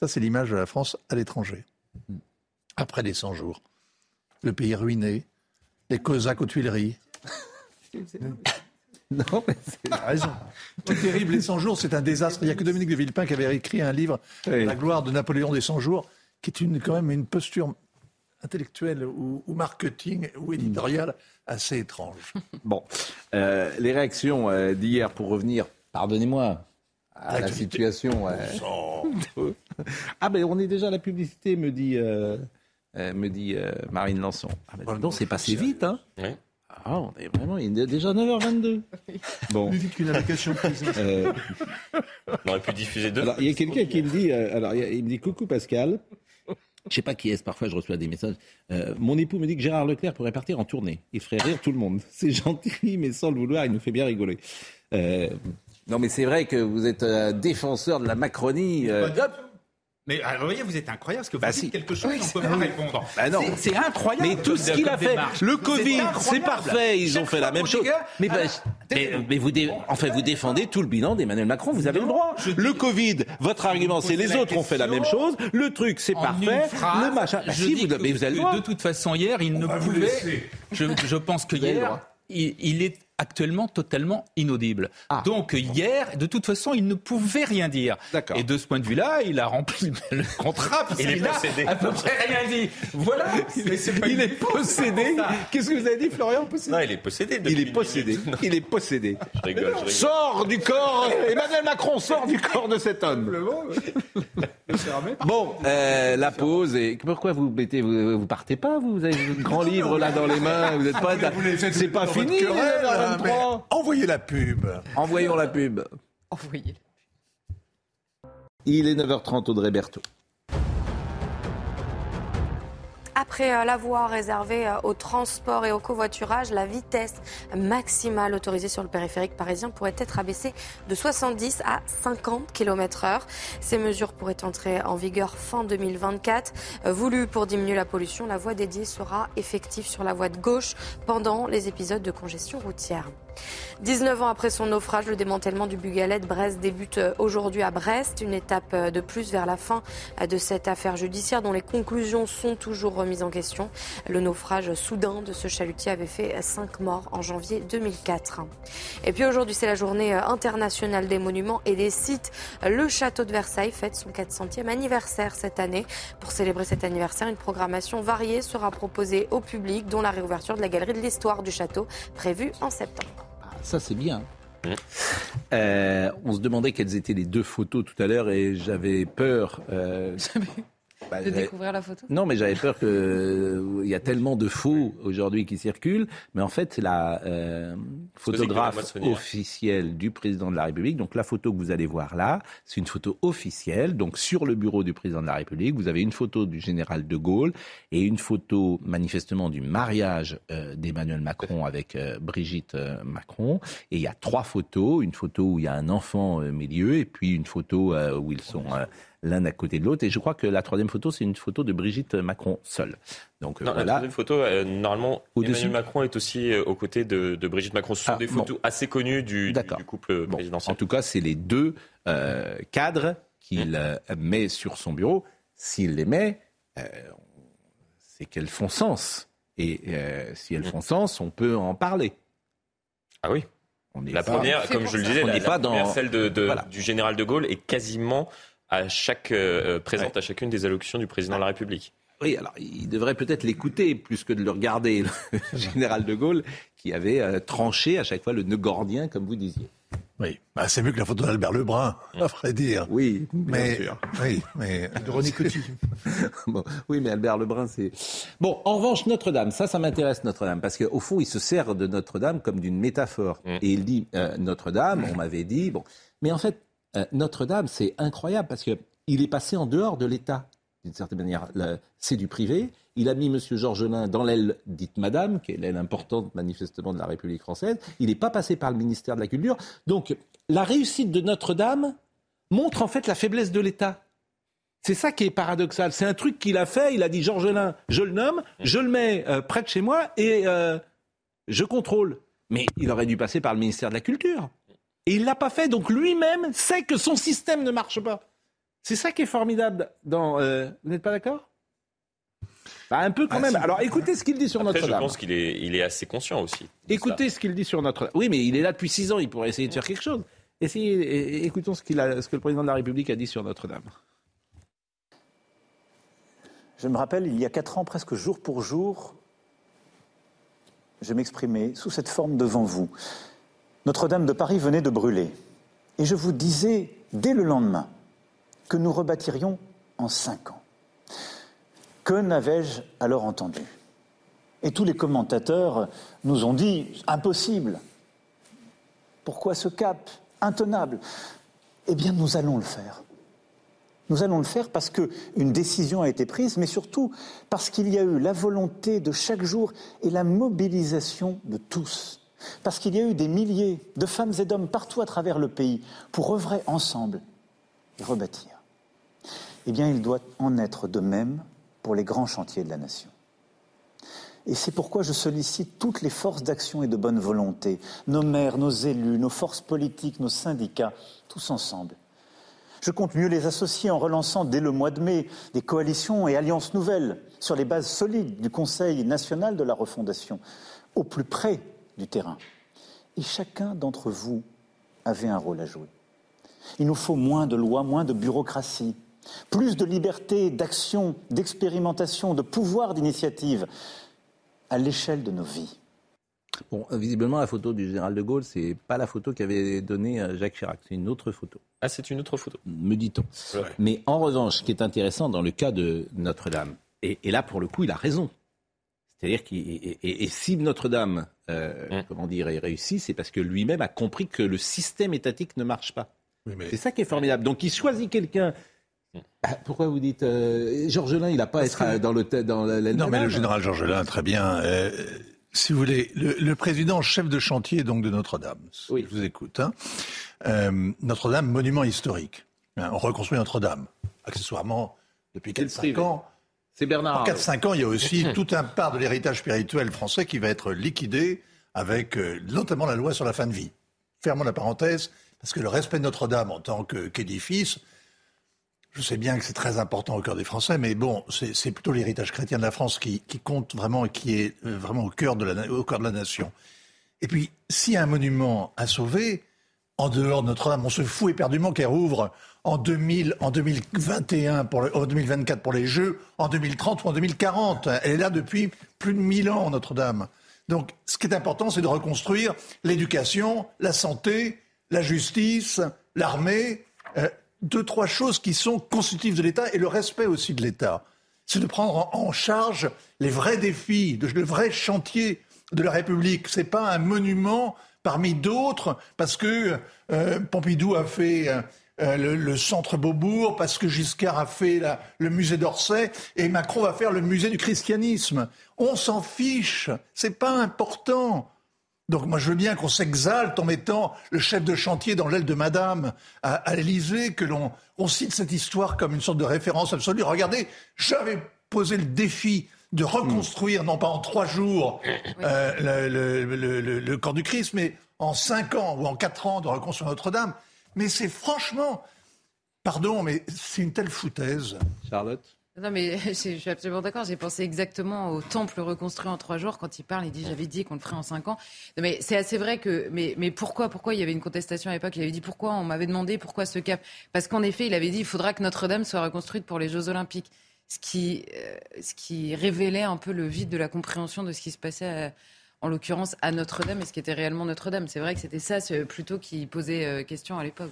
Ça, c'est l'image de la France à l'étranger. Après les 100 jours. Le pays ruiné, les Cosaques aux Tuileries. Non, mais c'est raison. C'est terrible, les 100 jours, c'est un désastre. Il n'y a que Dominique de Villepin qui avait écrit un livre, La gloire de Napoléon des 100 jours, qui est une, quand même une posture intellectuelle ou, marketing ou éditoriale assez étrange. Bon, euh, les réactions euh, d'hier, pour revenir, pardonnez-moi, à la situation. ah ben on est déjà à la publicité, me dit, euh, euh, me dit euh, Marine Lançon. Ah ben, c'est passé vite, hein Ah, on est vraiment, il est déjà 9h22. Bon. Plus vite qu'une application on aurait pu diffuser deux. Alors, il y a quelqu'un qui me dit, alors, il me dit coucou Pascal. Je sais pas qui est-ce, parfois je reçois des messages. mon époux me dit que Gérard Leclerc pourrait partir en tournée. Il ferait rire tout le monde. C'est gentil, mais sans le vouloir, il nous fait bien rigoler. Non, mais c'est vrai que vous êtes un défenseur de la Macronie. Euh. Mais alors, vous voyez, vous êtes incroyable parce que vous bah, dites quelque chose on peut pas répondre. Bah non. C'est incroyable. Mais tout ce qu'il a fait, le Covid, c'est parfait, ils ont fait la même chose. Mais, bah, mais, vous, enfin, vous défendez tout le bilan d'Emmanuel Macron, vous avez le droit. Le Covid, votre argument, c'est les autres ont fait la même chose. Le truc, c'est parfait. le machin. Bah, si, vous, mais vous avez le droit. De toute façon, hier, il ne pouvait. Je, je pense que hier, il est actuellement totalement inaudible. Ah. Donc hier, de toute façon, il ne pouvait rien dire. Et de ce point de vue-là, il a rempli le contrat il est possédé. à peu près rien dit. Voilà. il est possédé. Qu'est-ce que vous avez dit, Florian Non, il est possédé. Il est possédé. Il est possédé. Je rigole, Sors du corps. Emmanuel Macron sort du corps de cet homme. bon, euh, la pause. Et pourquoi vous mettez, vous, partez pas Vous? Avez un grand livre là dans les mains. Vous n'êtes pas. C'est pas fini. 23. envoyez la pub. Envoyons la pub. Envoyez. Il est 9h30, Audrey Berthaud. Après euh, la voie réservée euh, au transport et au covoiturage, la vitesse maximale autorisée sur le périphérique parisien pourrait être abaissée de 70 à 50 km/h. Ces mesures pourraient entrer en vigueur fin 2024. Euh, voulu pour diminuer la pollution, la voie dédiée sera effective sur la voie de gauche pendant les épisodes de congestion routière. 19 ans après son naufrage, le démantèlement du Bugalet Brest débute aujourd'hui à Brest, une étape de plus vers la fin de cette affaire judiciaire dont les conclusions sont toujours remises en question. Le naufrage soudain de ce chalutier avait fait 5 morts en janvier 2004. Et puis aujourd'hui, c'est la journée internationale des monuments et des sites. Le château de Versailles fête son 400e anniversaire cette année. Pour célébrer cet anniversaire, une programmation variée sera proposée au public, dont la réouverture de la galerie de l'histoire du château prévue en septembre. Ça, c'est bien. Euh, on se demandait quelles étaient les deux photos tout à l'heure et j'avais peur. Euh, bah, de découvrir la photo Non, mais j'avais peur qu'il euh, y a tellement de faux aujourd'hui qui circulent. Mais en fait, c'est la euh, photographe officielle du président de la République. Donc la photo que vous allez voir là, c'est une photo officielle. Donc sur le bureau du président de la République, vous avez une photo du général de Gaulle et une photo manifestement du mariage euh, d'Emmanuel Macron avec Brigitte Macron. Et il y a trois photos. Une photo où il y a un enfant au milieu et puis une photo où ils sont l'un à côté de l'autre. Et je crois que la troisième photo, c'est une photo de Brigitte Macron seule. Donc, non, La troisième photo, euh, normalement, Emmanuel Macron est aussi euh, aux côtés de, Brigitte Macron. Ce sont ah, des photos assez connues du, du, couple présidentiel. En tout cas, c'est les deux euh, cadres qu'il mmh. met sur son bureau. S'il les met, c'est qu'elles font sens. Et si elles mmh. font sens, on peut en parler. Ah oui la première, comme je le disais, la, pas dans... celle de, du général de Gaulle est quasiment à chaque, euh, présente à chacune des allocutions du président de la République. Oui, alors il devrait peut-être l'écouter plus que de le regarder, le général de Gaulle, qui avait euh, tranché à chaque fois le nœud gordien, comme vous disiez. Oui, bah, c'est mieux que la photo d'Albert Lebrun, à vrai dire. Oui, mais, sûr. Oui, mais de René Coty. oui, mais Albert Lebrun, c'est. Bon, en revanche, Notre-Dame, ça, ça m'intéresse Notre-Dame, parce qu'au fond, il se sert de Notre-Dame comme d'une métaphore. Mm. Et il dit euh, Notre-Dame, on m'avait dit, bon, mais en fait, euh, Notre-Dame, c'est incroyable parce qu'il est passé en dehors de l'État, d'une certaine manière. C'est du privé. Il a mis M. Georgelin dans l'aile dite Madame, qui est l'aile importante manifestement de la République française. Il n'est pas passé par le ministère de la Culture. Donc la réussite de Notre-Dame montre en fait la faiblesse de l'État. C'est ça qui est paradoxal. C'est un truc qu'il a fait. Il a dit Georgelin, je le nomme, je le mets euh, près de chez moi et euh, je contrôle. Mais il aurait dû passer par le ministère de la Culture. Et il ne l'a pas fait, donc lui-même sait que son système ne marche pas. C'est ça qui est formidable. Dans, euh, vous n'êtes pas d'accord? Bah, Un peu quand ah, même. Alors écoutez ce qu'il dit sur Notre-Dame. Je pense qu'il est, il est assez conscient aussi. Écoutez ce qu'il dit sur Notre-Dame. Oui, mais il est là depuis six ans, il pourrait essayer de faire quelque chose. Essayez, écoutons ce, qu'il a, ce que le président de la République a dit sur Notre-Dame. Je me rappelle, il y a quatre ans, presque jour pour jour, je m'exprimais sous cette forme devant vous. Notre-Dame de Paris venait de brûler. Et je vous disais, dès le lendemain, que nous rebâtirions en cinq ans. Que n'avais-je alors entendu? Et tous les commentateurs nous ont dit, impossible. Pourquoi ce cap Intenable? Eh bien, nous allons le faire. Nous allons le faire parce qu'une décision a été prise, mais surtout parce qu'il y a eu la volonté de chaque jour et la mobilisation de tous parce qu'il y a eu des milliers de femmes et d'hommes partout à travers le pays pour œuvrer ensemble et rebâtir. Eh bien, il doit en être de même pour les grands chantiers de la nation. Et c'est pourquoi je sollicite toutes les forces d'action et de bonne volonté, nos maires, nos élus, nos forces politiques, nos syndicats, tous ensemble. Je compte mieux les associer en relançant dès le mois de mai des coalitions et alliances nouvelles sur les bases solides du Conseil national de la refondation, au plus près du terrain. Et chacun d'entre vous avait un rôle à jouer. Il nous faut moins de lois, moins de bureaucratie, plus de liberté d'action, d'expérimentation, de pouvoir d'initiative à l'échelle de nos vies. Bon, visiblement, la photo du général de Gaulle, c'est pas la photo qu'avait donnée euh, Jacques Chirac, c'est une autre photo. Ah, c'est une autre photo. Me dit-on. Mais en revanche, ce qui est intéressant dans le cas de Notre-Dame, et, là, pour le coup, il a raison. C'est-à-dire que et, si Notre-Dame euh, comment dire, est réussi, c'est parce que lui-même a compris que le système étatique ne marche pas. C'est ça qui est formidable. Donc il choisit quelqu'un ah, pourquoi vous dites euh, Georges Lain, il n'a pas à être dans le dans la, Non, mais le général Georges Lain, très bien. Euh, si vous voulez, le, président chef de chantier donc de Notre-Dame. Oui. Je vous écoute. Hein. Euh, Notre-Dame, monument historique. Hein, on reconstruit Notre-Dame, accessoirement depuis 4-5 ans. C'est Bernard. En 4-5 ans, il y a aussi tout un part de l'héritage spirituel français qui va être liquidé avec notamment la loi sur la fin de vie. Fermons la parenthèse, parce que le respect de Notre-Dame en tant qu'édifice, je sais bien que c'est très important au cœur des Français, mais bon, c'est plutôt l'héritage chrétien de la France qui, compte vraiment et qui est euh, vraiment au cœur, de la, au cœur de la nation. Et puis, s'il y a un monument à sauver, en dehors de Notre-Dame, on se fout éperdument qu'elle rouvre en, 2000, en 2021, pour en 2024 pour les Jeux, en 2030 ou en 2040. Elle est là depuis plus de 1000 ans, Notre-Dame. Donc, ce qui est important, c'est de reconstruire l'éducation, la santé, la justice, l'armée. Euh, deux, trois choses qui sont constitutives de l'État et le respect aussi de l'État. C'est de prendre en charge les vrais défis, le vrai chantier de la République. Ce n'est pas un monument parmi d'autres parce que euh, Pompidou a fait euh, le, centre Beaubourg, parce que Giscard a fait le musée d'Orsay et Macron va faire le musée du christianisme. On s'en fiche, c'est pas important. Donc moi je veux bien qu'on s'exalte en mettant le chef de chantier dans l'aile de Madame à, l'Élysée, que l'on on cite cette histoire comme une sorte de référence absolue. Regardez, j'avais posé le défi de reconstruire, non pas en trois jours, euh, le, corps du Christ, mais en cinq ans ou en quatre ans de reconstruire Notre-Dame. Mais c'est franchement, pardon, mais c'est une telle foutaise. Charlotte non, mais je suis absolument d'accord. J'ai pensé exactement au temple reconstruit en trois jours. Quand il parle, il dit J'avais dit qu'on le ferait en cinq ans. mais c'est assez vrai que. Mais, mais pourquoi, pourquoi il y avait une contestation à l'époque? Il avait dit Pourquoi On m'avait demandé pourquoi ce cap? Parce qu'en effet, il avait dit Il faudra que Notre-Dame soit reconstruite pour les Jeux Olympiques. Ce qui, euh, ce qui révélait un peu le vide de la compréhension de ce qui se passait. En l'occurrence à Notre-Dame et ce qui était réellement Notre-Dame. C'est vrai que c'était ça plutôt qui posait euh, question à l'époque.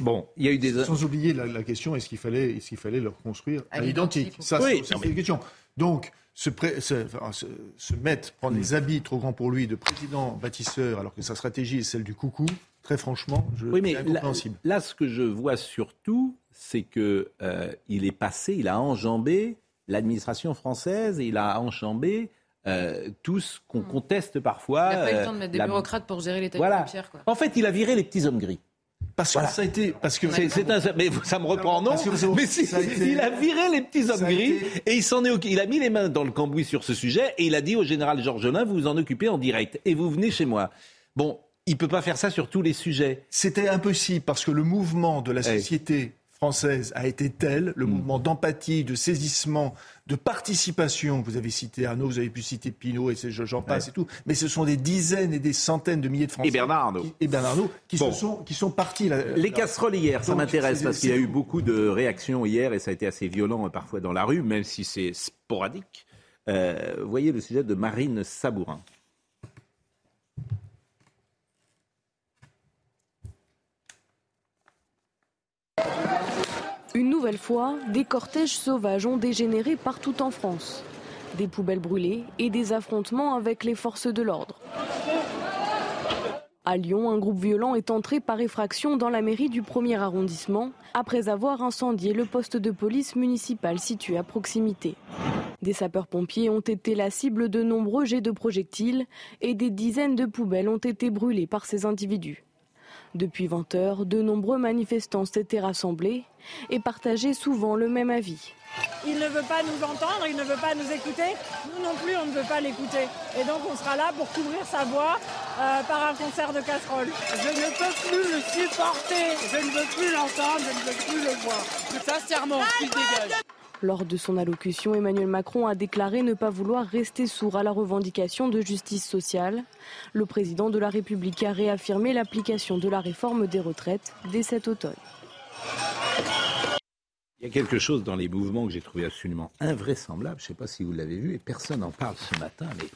Bon, il y a eu des... Sans oublier la, question, est-ce qu'il fallait, est qu'il fallait le reconstruire à, l'identique? Ça, c'est une question. Donc, se, se, mettre, prendre les habits trop grands pour lui de président bâtisseur, alors que sa stratégie est celle du coucou, très franchement, je oui, mais incompréhensible. Là, ce que je vois surtout, c'est que euh, il est passé, il a enjambé l'administration française, et il a enjambé euh, tout ce qu'on hmm. conteste parfois. Il n'a pas eu le temps de mettre des bureaucrates pour gérer l'état voilà. de Quoi. En fait, il a viré les petits hommes gris. Parce que ça a été. Parce que c'est, un, mais ça me reprend non. mais si, il a viré les petits hommes gris et il s'en est. Il a mis les mains dans le cambouis sur ce sujet et il a dit au général Georgelin vous vous en occupez en direct et vous venez chez moi. Bon, il peut pas faire ça sur tous les sujets. C'était impossible parce que le mouvement de la société française a été tel, le mm. mouvement d'empathie, de saisissement, de participation. Vous avez cité Arnaud, vous avez pu citer Pinot et j'en passe et tout. Mais ce sont des dizaines et des centaines de milliers de Français. Et Bernard Arnault. Qui, et Bernard Arnault qui, se sont, qui sont partis. Les casseroles hier, ça m'intéresse parce qu'il y a eu beaucoup de réactions hier et ça a été assez violent parfois dans la rue, même si c'est sporadique. Euh, voyez le sujet de Marine Sabourin. Une nouvelle fois, des cortèges sauvages ont dégénéré partout en France. Des poubelles brûlées et des affrontements avec les forces de l'ordre. À Lyon, un groupe violent est entré par effraction dans la mairie du premier arrondissement après avoir incendié le poste de police municipal situé à proximité. Des sapeurs-pompiers ont été la cible de nombreux jets de projectiles et des dizaines de poubelles ont été brûlées par ces individus. Depuis 20 heures, de nombreux manifestants s'étaient rassemblés et partageaient souvent le même avis. Il ne veut pas nous entendre, il ne veut pas nous écouter. Nous non plus, on ne veut pas l'écouter. Et donc, on sera là pour couvrir sa voix euh, par un concert de casseroles. Je ne peux plus le supporter. Je ne veux plus l'entendre, je ne veux plus le voir. Sincèrement, il dégage. Lors de son allocution, Emmanuel Macron a déclaré ne pas vouloir rester sourd à la revendication de justice sociale. Le président de la République a réaffirmé l'application de la réforme des retraites dès cet automne. Il y a quelque chose dans les mouvements que j'ai trouvé absolument invraisemblable. Je ne sais pas si vous l'avez vu et personne n'en parle ce matin, mais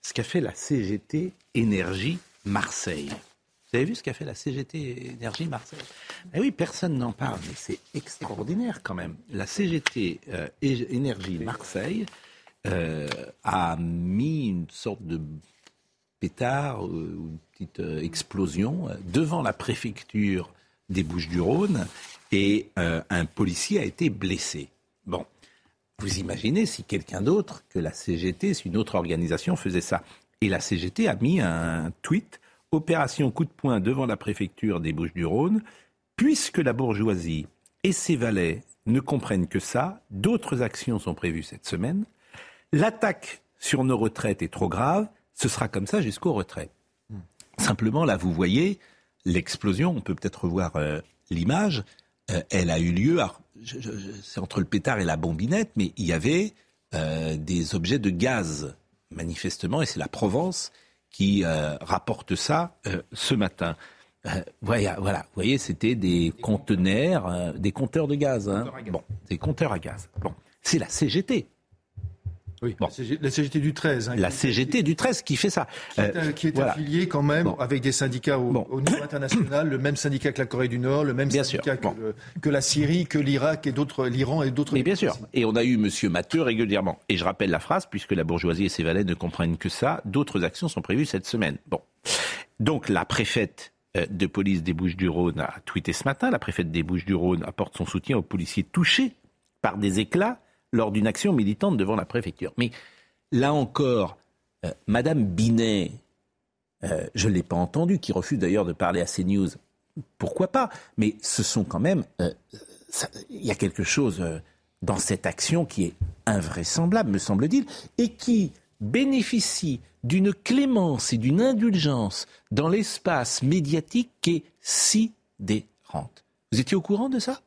ce qu'a fait la CGT Énergie Marseille. Vous avez vu ce qu'a fait la CGT Énergie Marseille eh Oui, personne n'en parle, mais c'est extraordinaire quand même. La CGT euh, Énergie Marseille euh, a mis une sorte de pétard ou une petite explosion devant la préfecture des Bouches-du-Rhône et un policier a été blessé. Bon, vous imaginez si quelqu'un d'autre que la CGT, si une autre organisation faisait ça. Et la CGT a mis un tweet Opération coup de poing devant la préfecture des Bouches-du-Rhône. Puisque la bourgeoisie et ses valets ne comprennent que ça, d'autres actions sont prévues cette semaine. L'attaque sur nos retraites est trop grave, ce sera comme ça jusqu'aux retraites. Simplement, là, vous voyez l'explosion, on peut peut-être voir euh, l'image, euh, elle a eu lieu, c'est entre le pétard et la bombinette, mais il y avait euh, des objets de gaz, manifestement, et c'est la Provence qui euh, rapporte ça euh, ce matin. voilà, voilà, vous voyez, c'était des conteneurs, des compteurs de gaz. Hein. Bon, des compteurs à gaz. Bon, c'est la CGT oui, la CGT du 13. Hein, la CGT du 13 qui fait ça. Qui est, euh, affiliée quand même avec des syndicats au, niveau international, le même syndicat que la Corée du Nord, le même syndicat que, la Syrie, que l'Irak et d'autres, l'Iran et d'autres. Mais bien sûr. Et on a eu M. Matteux régulièrement. Et je rappelle la phrase, puisque la bourgeoisie et ses valets ne comprennent que ça, d'autres actions sont prévues cette semaine. Bon. Donc la préfète euh, de police des Bouches-du-Rhône a tweeté ce matin. La préfète des Bouches-du-Rhône apporte son soutien aux policiers touchés par des éclats lors d'une action militante devant la préfecture. Mais là encore, euh, Madame Binet, euh, je ne l'ai pas entendu, qui refuse d'ailleurs de parler à CNews. Pourquoi pas? Mais ce sont quand même. Euh, il y a quelque chose dans cette action qui est invraisemblable, me semble-t-il, et qui bénéficie d'une clémence et d'une indulgence dans l'espace médiatique qui est sidérante. Vous étiez au courant de ça?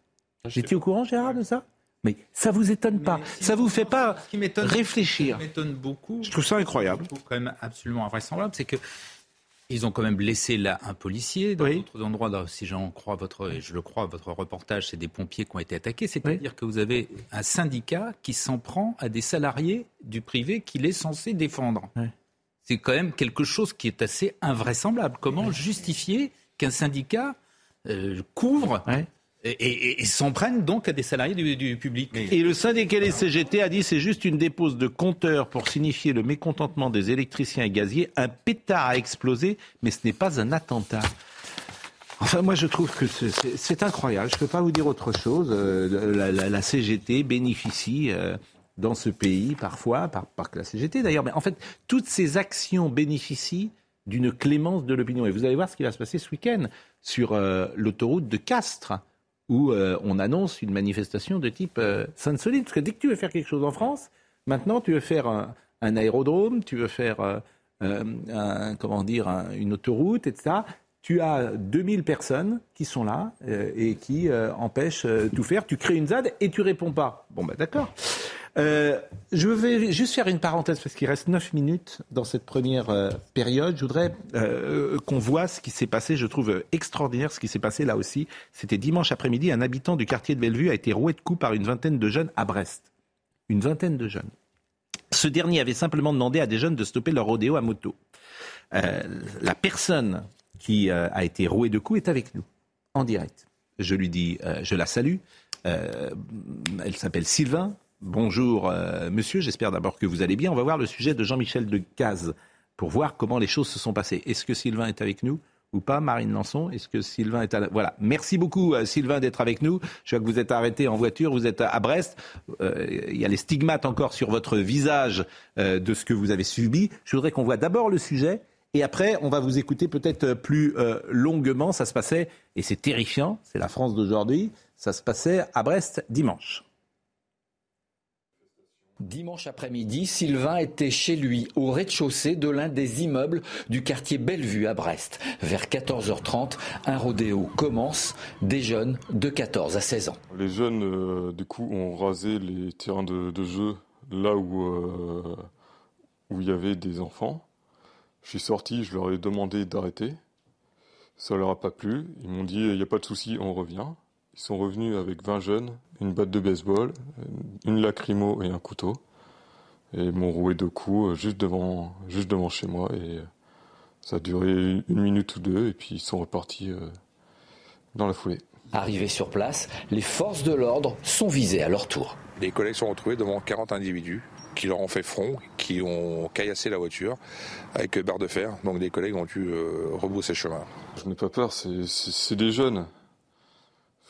Vous étiez au courant, Gérard, de ça? Mais ça vous étonne pas Ça vous fait pas réfléchir Ce qui m'étonne beaucoup. Je trouve ça incroyable. Je trouve quand même absolument invraisemblable, c'est que ils ont quand même blessé là un policier. Dans d'autres endroits, si j'en crois votre, et je le crois, votre reportage, c'est des pompiers qui ont été attaqués. C'est-à-dire que vous avez un syndicat qui s'en prend à des salariés du privé qu'il est censé défendre. C'est quand même quelque chose qui est assez invraisemblable. Comment justifier qu'un syndicat euh, couvre et, s'en prennent donc à des salariés du, public. Et le syndicat des CGT a dit c'est juste une dépose de compteurs pour signifier le mécontentement des électriciens et gaziers. Un pétard a explosé, mais ce n'est pas un attentat. Enfin, moi, je trouve que c'est incroyable. Je ne peux pas vous dire autre chose. Euh, la, CGT bénéficie euh, dans ce pays, parfois, par, par la CGT d'ailleurs, mais en fait, toutes ces actions bénéficient d'une clémence de l'opinion. Et vous allez voir ce qui va se passer ce week-end sur euh, l'autoroute de Castres où euh, on annonce une manifestation de type euh, Sainte-Soline. Parce que dès que tu veux faire quelque chose en France, maintenant tu veux faire un, aérodrome, tu veux faire euh, comment dire, une autoroute, etc. Tu as 2000 personnes qui sont là et qui empêchent tout faire. Tu crées une ZAD et tu réponds pas. Bon, bah d'accord. Euh, je vais juste faire une parenthèse parce qu'il reste 9 minutes dans cette première euh, période. Je voudrais euh, qu'on voit ce qui s'est passé. Je trouve extraordinaire ce qui s'est passé là aussi. C'était dimanche après-midi. Un habitant du quartier de Bellevue a été roué de coups par une vingtaine de jeunes à Brest. Une vingtaine de jeunes. Ce dernier avait simplement demandé à des jeunes de stopper leur rodéo à moto. la personne qui a été rouée de coups est avec nous, en direct. Je lui dis, je la salue. elle s'appelle Sylvain. Bonjour euh, monsieur, j'espère d'abord que vous allez bien. On va voir le sujet de Jean-Michel Decaze pour voir comment les choses se sont passées. Est-ce que Sylvain est avec nous ou pas, Marine Lançon? Est-ce que Sylvain est à la... Voilà. Merci beaucoup, euh, Sylvain, d'être avec nous. Je vois que vous êtes arrêté en voiture, vous êtes à Brest. Euh, il y a les stigmates encore sur votre visage de ce que vous avez subi. Je voudrais qu'on voit d'abord le sujet et après, on va vous écouter peut-être plus longuement. Ça se passait, et c'est terrifiant, c'est la France d'aujourd'hui, ça se passait à Brest dimanche. Dimanche après-midi, Sylvain était chez lui, au rez-de-chaussée de l'un des immeubles du quartier Bellevue à Brest. Vers 14h30, un rodéo commence, des jeunes de 14 à 16 ans. Les jeunes, euh, du coup, ont rasé les terrains de, jeu là où, euh, où il y avait des enfants. Je suis sorti, je leur ai demandé d'arrêter. Ça leur a pas plu. Ils m'ont dit, il n'y a pas de souci, on revient. Ils sont revenus avec 20 jeunes, une batte de baseball, une lacrymo et un couteau. Et m'ont roué de coups euh, juste devant, juste devant chez moi. Et euh, ça a duré une minute ou deux, et puis ils sont repartis euh, dans la foulée. Arrivés sur place, les forces de l'ordre sont visées à leur tour. Les collègues sont retrouvés devant 40 individus qui leur ont fait front, qui ont caillassé la voiture avec barre de fer. Donc les collègues ont dû euh, rebrousser chemin. Je n'ai pas peur, c'est des jeunes.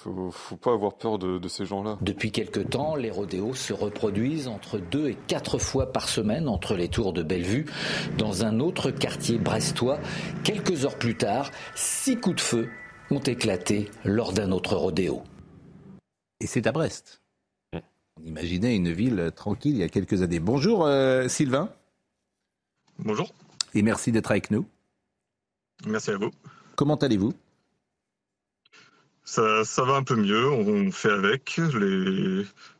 Faut, faut pas avoir peur de, de ces gens-là. Depuis quelque temps, les rodéos se reproduisent entre deux et quatre fois par semaine entre les tours de Bellevue, dans un autre quartier brestois. Quelques heures plus tard, six coups de feu ont éclaté lors d'un autre rodéo. Et c'est à Brest. On imaginait une ville tranquille il y a quelques années. Bonjour euh, Sylvain. Bonjour. Et merci d'être avec nous. Merci à vous. Comment allez-vous? Ça, va un peu mieux, on fait avec.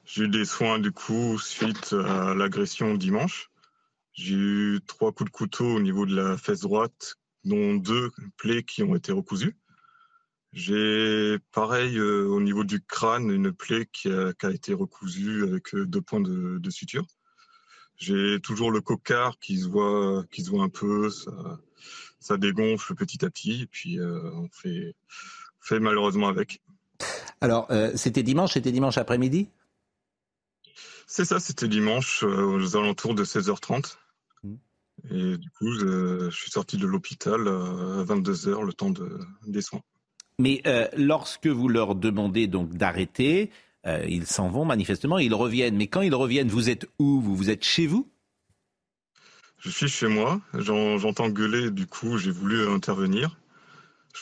J'ai eu des soins du coup suite à l'agression dimanche. J'ai eu trois coups de couteau au niveau de la fesse droite, dont deux plaies qui ont été recousues. J'ai pareil euh, au niveau du crâne, une plaie qui a, été recousue avec euh, deux points de, suture. J'ai toujours le cocard qui se voit, qui se voit un peu, ça, dégonfle petit à petit, et puis euh, on fait, fait malheureusement avec. Alors, c'était dimanche, c'était dimanche après-midi? C'est ça, c'était dimanche aux alentours de 16h30. Mmh. Et du coup, je, suis sorti de l'hôpital à 22h, le temps de, des soins. Mais euh, lorsque vous leur demandez donc d'arrêter, euh, ils s'en vont manifestement, ils reviennent. Mais quand ils reviennent, vous êtes où? Vous, vous êtes chez vous? Je suis chez moi. J'entends gueuler, du coup, j'ai voulu intervenir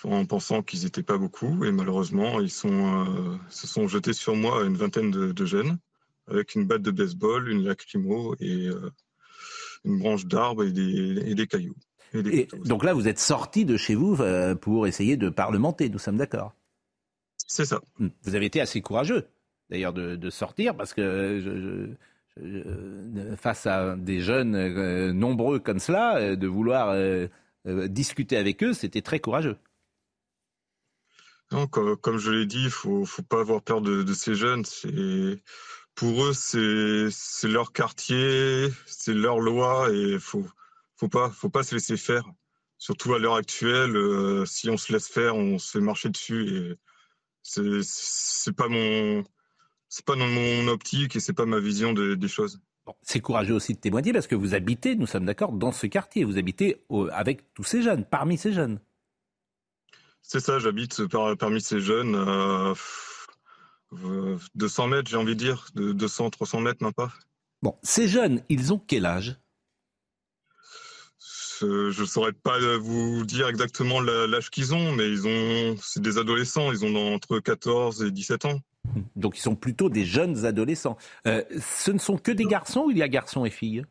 en pensant qu'ils n'étaient pas beaucoup. Et malheureusement, ils sont, euh, se sont jetés sur moi une vingtaine de, jeunes avec une batte de baseball, une lacrymo et une branche d'arbre et des cailloux donc là, vous êtes sorti de chez vous euh, pour essayer de parlementer, nous sommes d'accord C'est ça. Hmm. Vous avez été assez courageux, d'ailleurs, de, sortir, parce que face à des jeunes euh, nombreux comme cela, euh, de vouloir discuter avec eux, c'était très courageux. Comme, je l'ai dit, il ne faut, pas avoir peur de, ces jeunes. Pour eux, c'est leur quartier, c'est leur loi et faut, faut pas, faut pas se laisser faire. Surtout à l'heure actuelle, euh, si on se laisse faire, on se fait marcher dessus et c'est pas mon, mon optique et c'est pas ma vision des choses. c'est courageux aussi de témoigner parce que vous habitez, nous sommes d'accord, dans ce quartier. Vous habitez avec tous ces jeunes, parmi ces jeunes. C'est ça, j'habite parmi ces jeunes. Euh, 200 mètres, j'ai envie de dire, de 200, 300 mètres, même pas. Bon, ces jeunes, ils ont quel âge? Je ne saurais pas vous dire exactement l'âge qu'ils ont, mais ils ont, c'est des adolescents, ils ont entre 14 et 17 ans. Donc ils sont plutôt des jeunes adolescents. Euh, ce ne sont que des garçons ou il y a garçons et filles?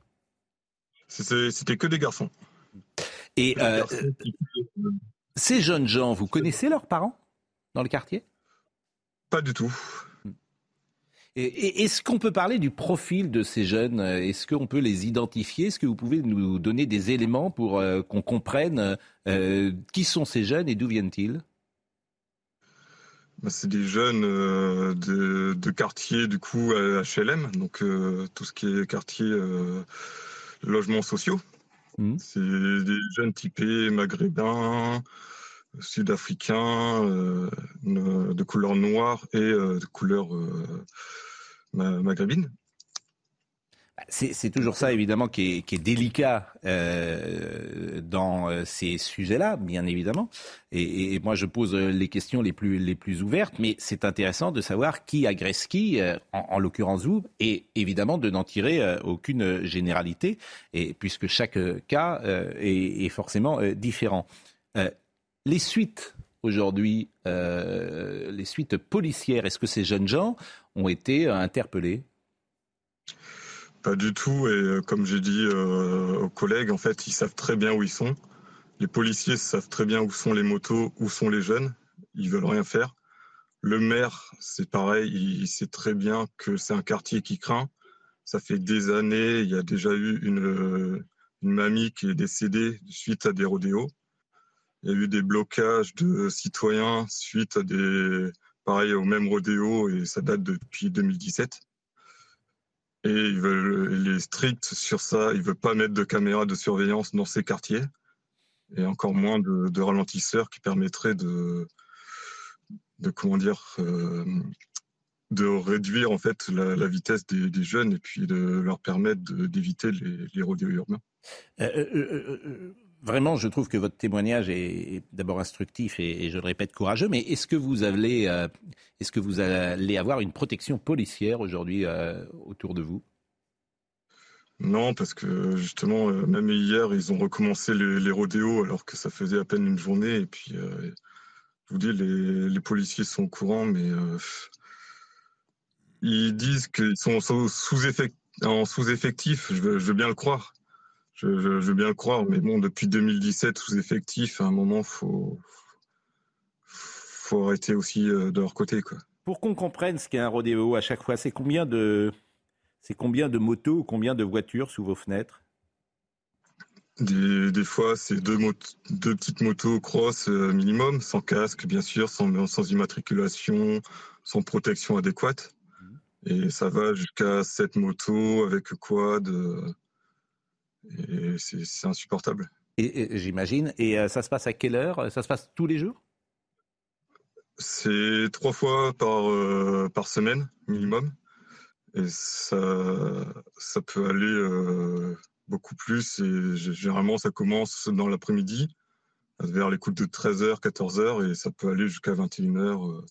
C'était que des garçons. Et euh, ces jeunes gens, vous connaissez leurs parents dans le quartier? Pas du tout. Est-ce qu'on peut parler du profil de ces jeunes? Est-ce qu'on peut les identifier? Est-ce que vous pouvez nous donner des éléments pour euh, qu'on comprenne euh, qui sont ces jeunes et d'où viennent-ils? Bah, C'est des jeunes euh, de, de, quartier du coup HLM, donc tout ce qui est quartier logements sociaux. Mmh. C'est des jeunes typés maghrébins, sud-africains, de couleur noire et de couleur maghrébine. C'est toujours ça, évidemment, qui est, délicat euh, dans euh, ces sujets-là, bien évidemment. Et, moi, je pose les questions les plus, ouvertes, mais c'est intéressant de savoir qui agresse qui, euh, en, l'occurrence vous, et évidemment de n'en tirer aucune généralité, et, puisque chaque cas est, forcément différent. les suites aujourd'hui, les suites policières, est-ce que ces jeunes gens ont été euh, interpellés? Pas du tout. Et euh, comme j'ai dit euh, aux collègues, en fait, ils savent très bien où ils sont. Les policiers savent très bien où sont les motos, où sont les jeunes. Ils veulent rien faire. Le maire, c'est pareil. Il sait très bien que c'est un quartier qui craint. Ça fait des années. Il y a déjà eu une, une mamie qui est décédée suite à des rodéos. Il y a eu des blocages de citoyens suite à des, pareil au même rodéo et ça date depuis 2017. Et ils veulent, il est strict sur ça. Il veut pas mettre de caméras de surveillance dans ces quartiers et encore moins de, ralentisseurs qui permettraient de, de comment dire, euh, de réduire en fait la, vitesse des, jeunes et puis de leur permettre d'éviter les, les urbains. Euh, euh, vraiment, je trouve que votre témoignage est, d'abord instructif et, je le répète, courageux. Mais est-ce que vous allez, est-ce que vous allez avoir une protection policière aujourd'hui autour de vous? Non, parce que justement, même hier, ils ont recommencé les, rodéos alors que ça faisait à peine une journée. Et puis, je vous dis, les, les, policiers sont au courant, mais ils disent qu'ils sont sous en sous-effectif, je, veux, bien le croire. Je, veux bien le croire, mais bon, depuis 2017, sous-effectif, à un moment, faut faut arrêter aussi euh, de leur côté, quoi. Pour qu'on comprenne ce qu'est un rodéo à chaque fois, c'est combien de c'est combien de motos ou combien de voitures sous vos fenêtres? Des, fois, c'est deux, deux petites motos cross euh, minimum, sans casque, bien sûr, sans, sans immatriculation, sans protection adéquate. Et ça va jusqu'à 7 motos avec quad. Euh, c'est insupportable. Et, j'imagine. Et euh, ça se passe à quelle heure? Ça se passe tous les jours? C'est trois fois par, euh, par semaine minimum. Et ça, ça peut aller beaucoup plus. Et généralement, ça commence dans l'après-midi, vers les coups de 13h, 14h, et ça peut aller jusqu'à 21h.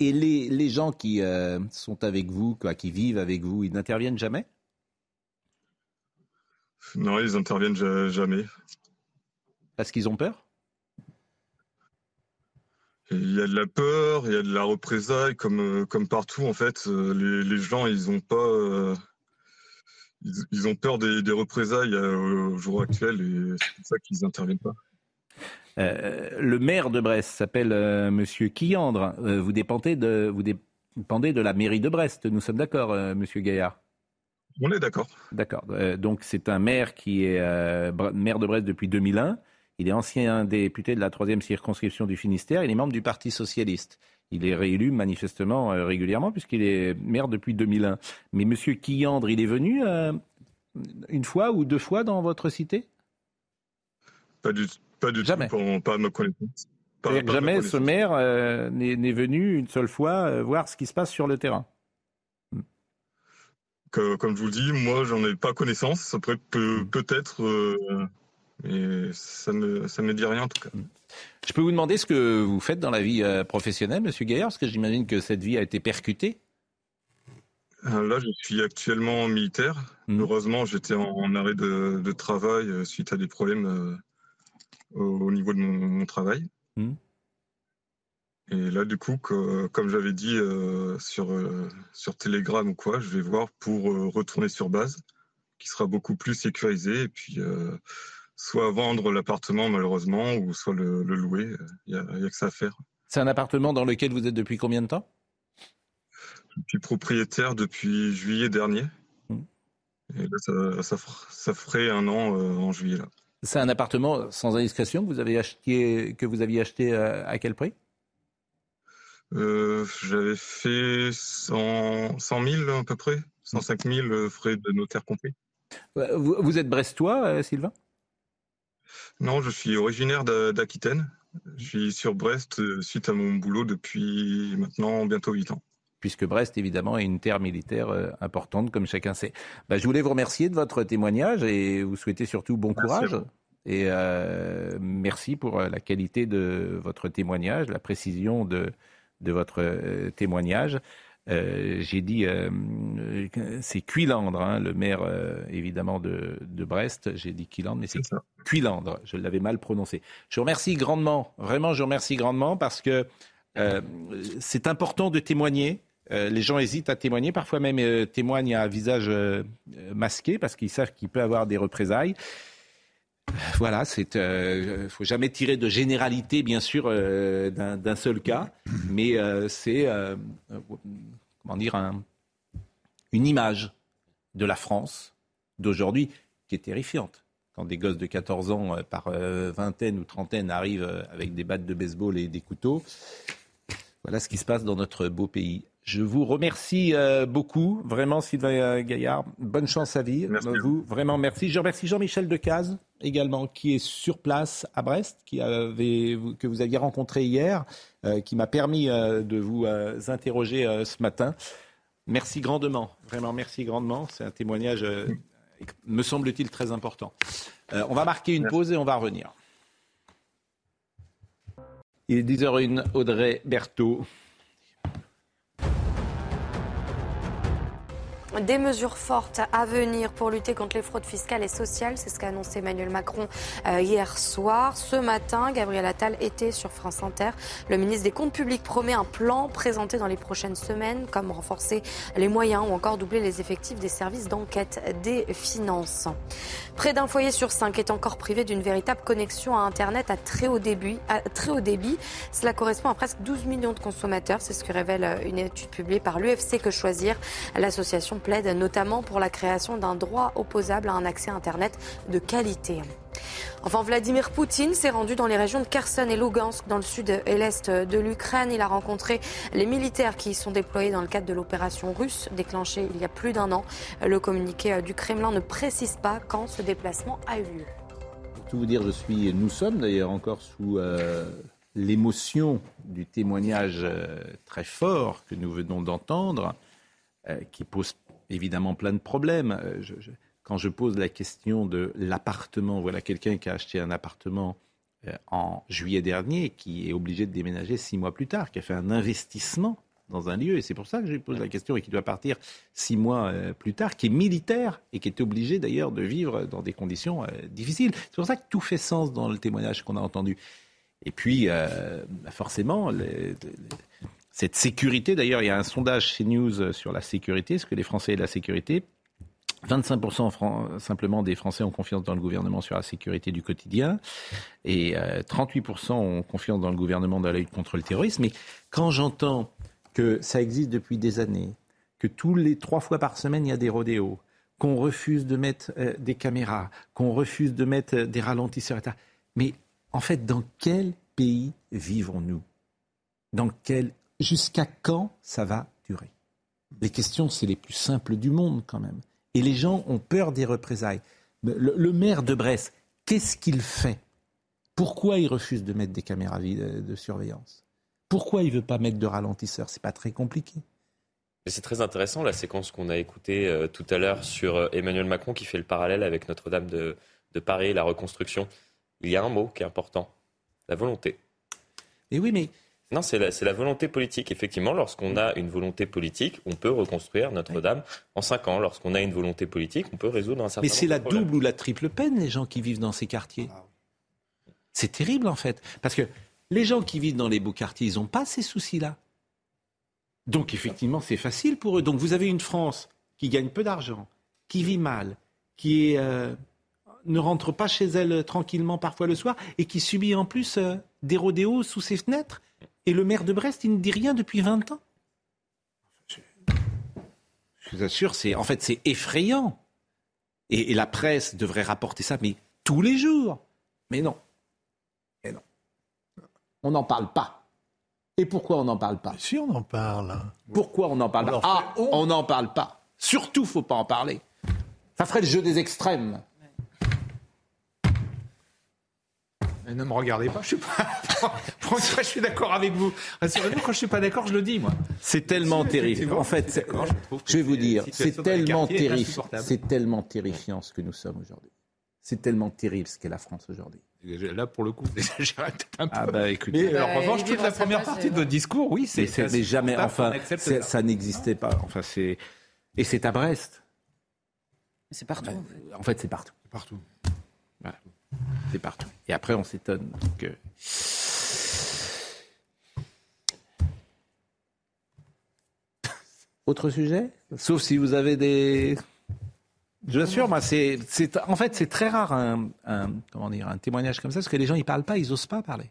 Et, les, gens qui euh, sont avec vous, quoi, qui vivent avec vous, ils n'interviennent jamais? Non, ils n'interviennent jamais. Parce qu'ils ont peur? Il y a de la peur, il y a de la représailles, comme, euh, comme partout en fait. Euh, les, gens, ils ont pas, ils, ont peur des, des représailles au jour actuel et c'est pour ça qu'ils n'interviennent pas. Euh, le maire de Brest s'appelle euh, Monsieur Quillandre. Euh, vous, dépendez de, vous dépendez de la mairie de Brest. Nous sommes d'accord, Monsieur Gaillard? On est d'accord. D'accord. donc c'est un maire qui est maire de Brest depuis 2001. Il est ancien député de la troisième circonscription du Finistère. Il est membre du Parti socialiste. Il est réélu manifestement régulièrement puisqu'il est maire depuis 2001. Mais Monsieur Quillandre, il est venu une fois ou deux fois dans votre cité? Pas du. Pas jamais. tout, pas ma connaissance. jamais ce maire euh, n'est venu une seule fois euh, voir ce qui se passe sur le terrain. Comme je vous le dis, moi, j'en ai pas connaissance. Ça peut, peut, hmm. être, euh, mais ça ne ça me dit rien en tout cas. Hmm. Je peux vous demander ce que vous faites dans la vie professionnelle, Monsieur Gaillard, parce que j'imagine que cette vie a été percutée. Là, je suis actuellement militaire. Hmm. Heureusement, j'étais en, arrêt de, de, travail suite à des problèmes au, niveau de mon, travail. Et là, du coup, comme j'avais dit euh, sur, euh, sur Telegram ou quoi, je vais voir pour euh, retourner sur base, qui sera beaucoup plus sécurisé, et puis soit vendre l'appartement malheureusement, ou soit le, louer. Il n'y a, que ça à faire. C'est un appartement dans lequel vous êtes depuis combien de temps? Je suis propriétaire depuis juillet dernier. Hmm. Et là, ça, ça, ça, ferait un an en juillet. Là. C'est un appartement sans indiscrétion que vous avez acheté, que vous aviez acheté euh, à, quel prix? Euh, J'avais fait 100, 000 à peu près, 105 000 euh, frais de notaire compris. Vous, êtes brestois, Sylvain? Non, je suis originaire d'Aquitaine. Je suis sur Brest suite à mon boulot depuis maintenant bientôt 8 ans puisque Brest, évidemment, est une terre militaire euh, importante, comme chacun sait. Bah, je voulais vous remercier de votre témoignage et vous souhaiter surtout bon courage. Et euh, merci pour euh, la qualité de votre témoignage, la précision de, de votre témoignage. J'ai dit, c'est Cuilandre, hein, le maire évidemment de, de Brest. J'ai dit Cuilandre, mais c'est Cuilandre. Je l'avais mal prononcé. Je vous remercie grandement, vraiment, je vous remercie grandement parce que c'est important de témoigner. Euh, les gens hésitent à témoigner, parfois même euh, témoignent à visage euh, masqué parce qu'ils savent qu'il peut avoir des représailles. Voilà, c'est, ne faut jamais tirer de généralité, bien sûr, d'un seul cas, mais c'est, comment dire, une image de la France d'aujourd'hui qui est terrifiante. Quand des gosses de 14 ans, par vingtaine ou trentaine, arrivent avec des battes de baseball et des couteaux, voilà ce qui se passe dans notre beau pays. Je vous remercie euh, beaucoup, vraiment, Sylvain Gaillard. Bonne chance à vie. Merci. Vous, vraiment merci. Je remercie Jean-Michel Decaze également, qui est sur place à Brest, qui avait, que vous aviez rencontré hier, euh, qui m'a permis euh, de vous interroger ce matin. Merci grandement, vraiment merci grandement. C'est un témoignage, me semble-t-il, très important. on va marquer une pause et on va revenir. Il est 10h01, Audrey Berthaud. Des mesures fortes à venir pour lutter contre les fraudes fiscales et sociales, c'est ce qu'a annoncé Emmanuel Macron euh, hier soir. Ce matin, Gabriel Attal était sur France Inter. Le ministre des Comptes publics promet un plan présenté dans les prochaines semaines, comme renforcer les moyens ou encore doubler les effectifs des services d'enquête des finances. Près d'un foyer sur cinq est encore privé d'une véritable connexion à Internet à très haut débit. À très haut débit. Cela correspond à presque 12 millions de consommateurs. C'est ce que révèle une étude publiée par l'UFC Que Choisir, l'association plaide notamment pour la création d'un droit opposable à un accès Internet de qualité. Enfin, Vladimir Poutine s'est rendu dans les régions de Kherson et Lugansk, dans le sud et l'est de l'Ukraine. Il a rencontré les militaires qui y sont déployés dans le cadre de l'opération russe déclenchée il y a plus d'un an. Le communiqué du Kremlin ne précise pas quand ce déplacement a eu lieu. Pour tout vous dire, je suis, nous sommes d'ailleurs encore sous euh, l'émotion du témoignage euh, très fort que nous venons d'entendre, euh, qui pose évidemment plein de problèmes. Euh, quand je pose la question de l'appartement, voilà quelqu'un qui a acheté un appartement euh, en juillet dernier, qui est obligé de déménager six mois plus tard, qui a fait un investissement dans un lieu, et c'est pour ça que je lui pose la question, et qui doit partir six mois euh, plus tard, qui est militaire et qui est obligé d'ailleurs de vivre dans des conditions difficiles. C'est pour ça que tout fait sens dans le témoignage qu'on a entendu. Et puis, bah, forcément, les, cette sécurité. D'ailleurs, il y a un sondage chez News euh, sur la sécurité, ce que les Français et la sécurité. 25% simplement des Français ont confiance dans le gouvernement sur la sécurité du quotidien et 38% euh, ont confiance dans le gouvernement dans la lutte contre le terrorisme. Mais quand j'entends que ça existe depuis des années, que tous les trois fois par semaine il y a des rodéos, qu'on refuse de mettre euh, des caméras, qu'on refuse de mettre des ralentisseurs, etc. Mais en fait, dans quel pays vivons-nous? Dans quel Jusqu'à quand ça va durer? Les questions, c'est les plus simples du monde quand même. Et les gens ont peur des représailles. Le, maire de Brest, qu'est-ce qu'il fait? Pourquoi il refuse de mettre des caméras de surveillance? Pourquoi il ne veut pas mettre de ralentisseur? C'est pas très compliqué. C'est très intéressant la séquence qu'on a écoutée euh, tout à l'heure sur euh, Emmanuel Macron qui fait le parallèle avec Notre-Dame de, de Paris, la reconstruction. Il y a un mot qui est important, la volonté. Et oui, mais non, c'est la, volonté politique. Effectivement, lorsqu'on a une volonté politique, on peut reconstruire Notre-Dame en cinq ans. Lorsqu'on a une volonté politique, on peut résoudre un certain Mais nombre de problèmes. Mais c'est la double ou la triple peine, les gens qui vivent dans ces quartiers. C'est terrible, en fait. Parce que les gens qui vivent dans les beaux quartiers, ils n'ont pas ces soucis-là. Donc, effectivement, c'est facile pour eux. Donc, vous avez une France qui gagne peu d'argent, qui vit mal, qui euh, ne rentre pas chez elle tranquillement parfois le soir et qui subit en plus euh, des rodéos sous ses fenêtres et le maire de Brest, il ne dit rien depuis 20 ans. Je vous assure, c'est, en fait, c'est effrayant. Et, la presse devrait rapporter ça, mais tous les jours. Mais non. Mais non. On n'en parle pas. Et pourquoi on n'en parle pas? Si on en parle. Pourquoi on n'en parle pas? Ah, on n'en parle pas. Surtout, faut pas en parler. Ça ferait le jeu des extrêmes. Ne me regardez pas, je suis pas. je suis d'accord avec vous. Rassurez-vous, quand je suis pas d'accord, je le dis, moi. C'est tellement terrifiant. En fait, je, vais vous dire, c'est tellement terrifiant. C'est tellement terrifiant ce que nous sommes aujourd'hui. C'est tellement terrible ce qu'est la France aujourd'hui. Là, pour le coup, j'exagère peut-être un peu. Ah bah écoutez. Mais en revanche, toute la première partie de votre discours, oui, c'est. Mais jamais, enfin, ça n'existait pas. Enfin, c'est. Et c'est à Brest. C'est partout. en fait, c'est partout. Partout. Voilà. C'est partout. Et après, on s'étonne que. Autre sujet? Sauf si vous avez des. Je vous assure, moi, c'est, en fait, c'est très rare un, comment dire, un témoignage comme ça, parce que les gens, ils parlent pas, ils n'osent pas parler.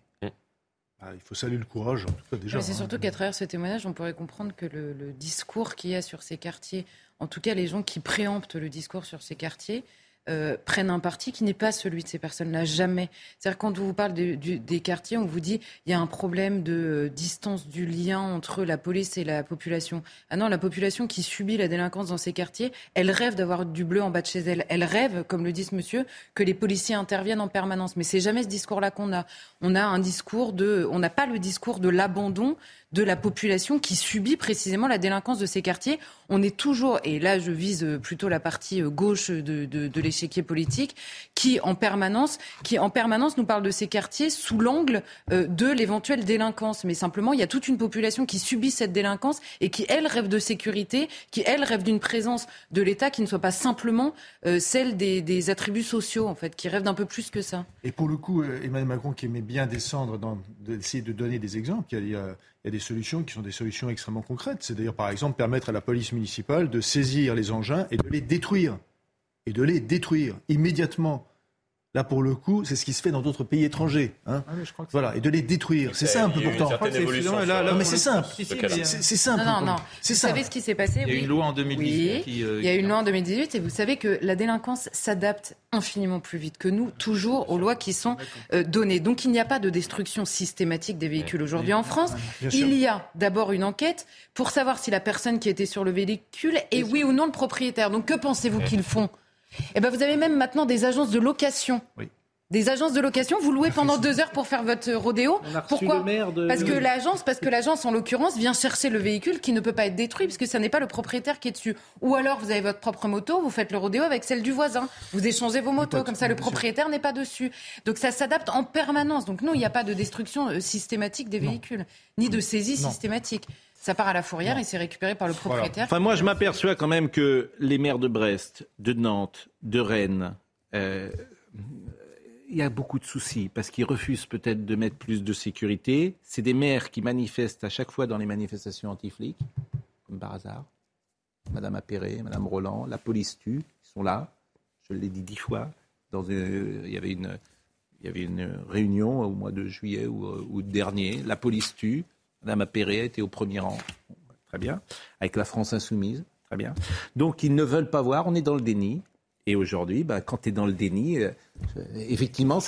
Ah, il faut saluer le courage, en tout cas, déjà. c'est hein. surtout qu'à travers ce témoignage, on pourrait comprendre que le, le discours qu'il y a sur ces quartiers, en tout cas les gens qui préemptent le discours sur ces quartiers, euh, prennent un parti qui n'est pas celui de ces personnes-là, jamais. C'est-à-dire quand on vous parle des quartiers, on vous dit il y a un problème de distance du lien entre la police et la population. Ah non, la population qui subit la délinquance dans ces quartiers, elle rêve d'avoir du bleu en bas de chez elle. Elle rêve, comme le dit monsieur, que les policiers interviennent en permanence. Mais c'est jamais ce discours-là qu'on a. On a un discours de, on n'a pas le discours de l'abandon de la population qui subit précisément la délinquance de ces quartiers. On est toujours, et là je vise plutôt la partie euh, gauche de, de, l'échiquier politique, qui en permanence, qui en permanence nous parle de ces quartiers sous l'angle euh, de l'éventuelle délinquance. Mais simplement, il y a toute une population qui subit cette délinquance et qui, elle, rêve de sécurité, qui, elle, rêve d'une présence de l'État qui ne soit pas simplement euh, celle des, attributs sociaux, en fait, qui rêve d'un peu plus que ça. Et pour le coup, Emmanuel Macron, qui aimait bien descendre, dans, d'essayer de donner des exemples, il y a y a des solutions qui sont des solutions extrêmement concrètes. C'est d'ailleurs, par exemple, permettre à la police municipale de saisir les engins et de les détruire. Et de les détruire immédiatement. Là, pour le coup, c'est ce qui se fait dans d'autres pays étrangers. Hein. Ah voilà, et de les détruire. C'est simple pourtant. non, mais c'est simple. C'est simple. Non, non, non. Vous savez ce qui s'est passé Il y a une loi en 2018. Oui. Euh, il y a une loi en 2018 et vous savez que la délinquance s'adapte infiniment plus vite que nous, toujours aux lois qui sont euh, données. Donc il n'y a pas de destruction systématique des véhicules aujourd'hui en France. Il y a d'abord une enquête pour savoir si la personne qui était sur le véhicule est oui ou non le propriétaire. Donc que pensez-vous qu'ils font eh ben, vous avez même maintenant des agences de location. Des agences de location, vous louez pendant deux heures pour faire votre rodéo. Pourquoi Parce que l'agence, parce que l'agence en l'occurrence vient chercher le véhicule qui ne peut pas être détruit puisque ce n'est pas le propriétaire qui est dessus. Ou alors vous avez votre propre moto, vous faites le rodéo avec celle du voisin, vous échangez vos motos comme ça le propriétaire n'est pas dessus. Donc ça s'adapte en permanence. Donc non, il n'y a pas de destruction euh, systématique des véhicules, ni de saisie systématique. Ça part à la fourrière et c'est récupéré par le propriétaire. Enfin, moi, je m'aperçois quand même que les maires de Brest, de Nantes, de Rennes, euh, il y a beaucoup de soucis parce qu'ils refusent peut-être de mettre plus de sécurité. C'est des maires qui manifestent à chaque fois dans les manifestations anti-flics, comme par hasard. Madame Appéré, Madame Roland, la police tue, ils sont là. Je l'ai dit dix fois. Dans il, y avait une, il y avait une réunion au mois de juillet ou, ou dernier. La police tue. Madame Appéré était au premier rang. Très bien. Avec la France insoumise. Très bien. Donc, ils ne veulent pas voir. On est dans le déni. Et aujourd'hui, bah, quand tu es dans le déni, euh, effectivement,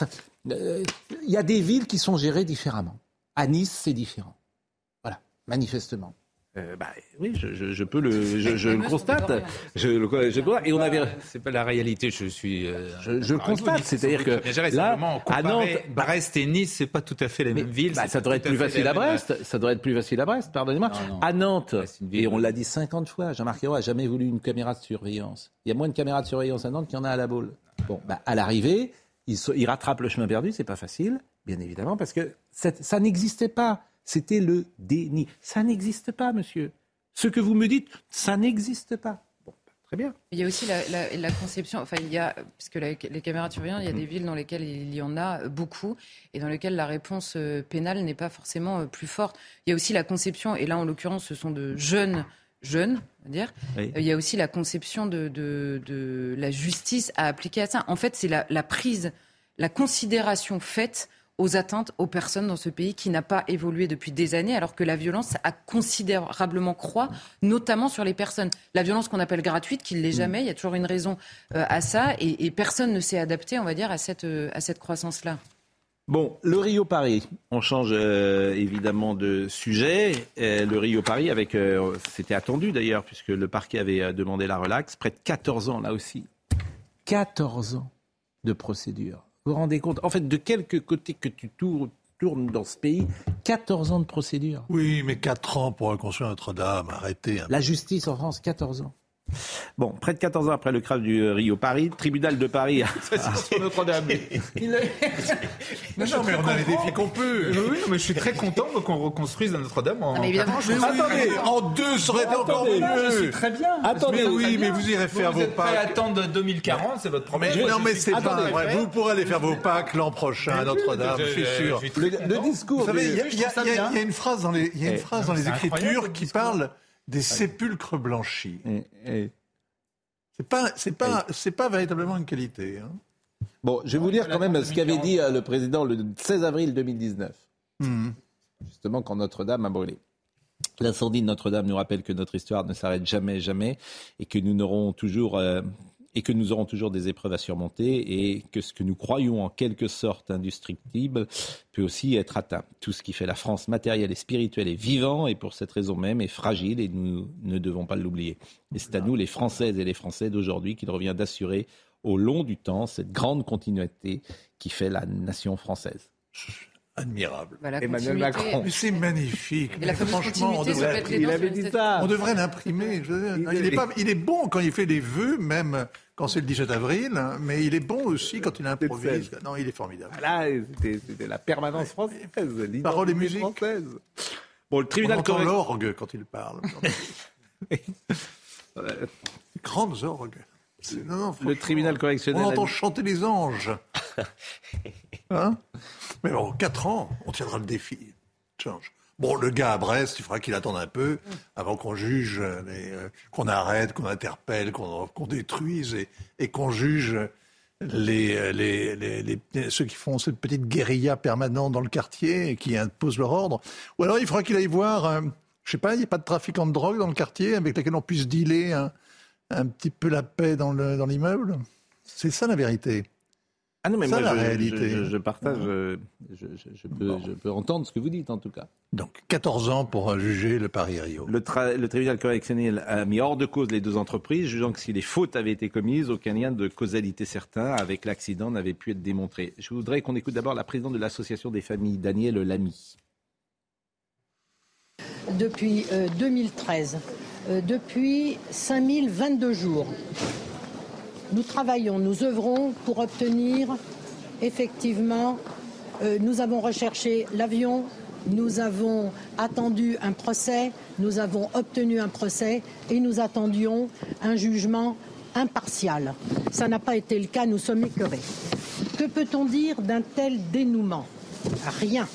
euh, il y a des villes qui sont gérées différemment. À Nice, c'est différent. Voilà, manifestement. Euh, bah, oui, je, je, peux le, je, je le constate. Je, je, et on avait. C'est pas la réalité. Je suis. Euh, je, constate. C'est-à-dire que là, à Nantes, Brest et Nice, c'est pas tout à fait les mêmes villes. Bah, ça devrait être plus facile à Brest. Ça devrait être plus facile à Brest. Pardonnez-moi. À Nantes, et on l'a dit 50 fois, Jean-Marc Ayrault a jamais voulu une caméra de surveillance. Il y a moins de caméras de surveillance à Nantes qu'il y en a à la Baule. Bon, bah, à l'arrivée, il, il rattrape le chemin perdu. C'est pas facile, bien évidemment, parce que ça n'existait pas. C'était le déni. Ça n'existe pas, monsieur. Ce que vous me dites, ça n'existe pas. Bon, très bien. Il y a aussi la, conception, enfin, il y a, puisque les caméras de surveillance, il y a des villes dans lesquelles il y en a beaucoup et dans lesquelles la réponse euh, pénale n'est pas forcément euh, plus forte. Il y a aussi la conception, et là, en l'occurrence, ce sont de jeunes jeunes, on va dire. Il y a aussi la conception de, de, la justice à appliquer à ça. En fait, c'est la, la, prise, la considération faite aux atteintes aux personnes dans ce pays qui n'a pas évolué depuis des années, alors que la violence a considérablement croît, notamment sur les personnes. La violence qu'on appelle gratuite, qui ne l'est mm. jamais, il y a toujours une raison euh, à ça, et, personne ne s'est adapté, on va dire, à cette, euh, à cette croissance-là. Bon, le Rio Paris, on change euh, évidemment de sujet. le Rio Paris, avec, c'était attendu d'ailleurs, puisque le parquet avait demandé la relaxe, près de 14 ans là aussi. 14 ans de procédure. Vous vous rendez compte En fait, de quelque côté que tu tournes dans ce pays, 14 ans de procédure. Oui, mais 4 ans pour reconstruire Notre-Dame, arrêtez. La justice en France, 14 ans. Bon, près de 14 ans après le crave du Rio Paris, tribunal de Paris. c'est Notre-Dame. non, mais on a les défis qu'on peut. Oui, mais je suis très content qu'on reconstruise Notre-Dame en. Ah, mais évidemment, je Attendez, en deux serait encore mieux. Je suis très bien. Attendez, oui, mais vous irez faire vos Pâques. Vous attendre 2040, c'est votre problème. non, mais c'est pas vrai. Vous pourrez aller faire vos Pâques l'an prochain à Notre-Dame, je suis sûr. Le discours. Vous savez, il y a une phrase dans les eh, Écritures qui parle des sépulcres blanchis. C'est pas, c'est pas, c'est pas véritablement une qualité. Hein. Bon, je vais vous lire quand même ce qu'avait dit euh, le président le 16 avril 2019. Mmh. Justement, quand Notre-Dame a brûlé. L'incendie de Notre-Dame nous rappelle que notre histoire ne s'arrête jamais, jamais, et que nous n'aurons toujours euh, et que nous aurons toujours des épreuves à surmonter et que ce que nous croyons en quelque sorte indestructible peut aussi être atteint. Tout ce qui fait la France matérielle et spirituelle est vivant et pour cette raison même est fragile et nous ne devons pas l'oublier. Et c'est à nous, les Françaises et les Français d'aujourd'hui, qu'il revient d'assurer au long du temps cette grande continuité qui fait la nation française admirable. Emmanuel Macron. Mais c'est magnifique. franchement, on devrait, il avait dit ça. On devrait l'imprimer. Il, est il est bon quand il fait des vœux, même quand c'est le 17 avril, mais il est bon aussi quand il improvise. Non, il est formidable. Là, c'était la permanence française. Parole et musique. Française. Bon, le tribunal on entend l'orgue quand il parle. Grandes orgues. le tribunal correctionnel. On entend chanter les anges. Hein? Mais bon, 4 ans, on tiendra le défi. Change. Bon, le gars à Brest, il faudra qu'il attende un peu avant qu'on juge, euh, qu'on arrête, qu'on interpelle, qu'on détruise et, qu'on juge les, les, ceux qui font cette petite guérilla permanente dans le quartier et qui imposent leur ordre. Ou alors il faudra qu'il aille voir, euh, je sais pas, il n'y a pas de trafiquant de drogue dans le quartier avec lequel on puisse dealer un, petit peu la paix dans l'immeuble? C'est ça la vérité. Ah non, mais moi, la je, réalité. Je, partage, euh, je, peux, entendre ce que vous dites en tout cas. Donc, 14 ans pour juger le Paris-Rio. Le, le, tribunal correctionnel a mis hors de cause les deux entreprises, jugeant que si les fautes avaient été commises, aucun lien de causalité certain avec l'accident n'avait pu être démontré. Je voudrais qu'on écoute d'abord la présidente de l'association des familles, Daniel Lamy. Depuis 2013, euh, euh, depuis 5022 jours, nous travaillons, nous œuvrons pour obtenir effectivement, euh, nous avons recherché l'avion, nous avons attendu un procès, nous avons obtenu un procès et nous attendions un jugement impartial. Ça n'a pas été le cas, nous sommes écœurés. Que peut-on dire d'un tel dénouement? Rien,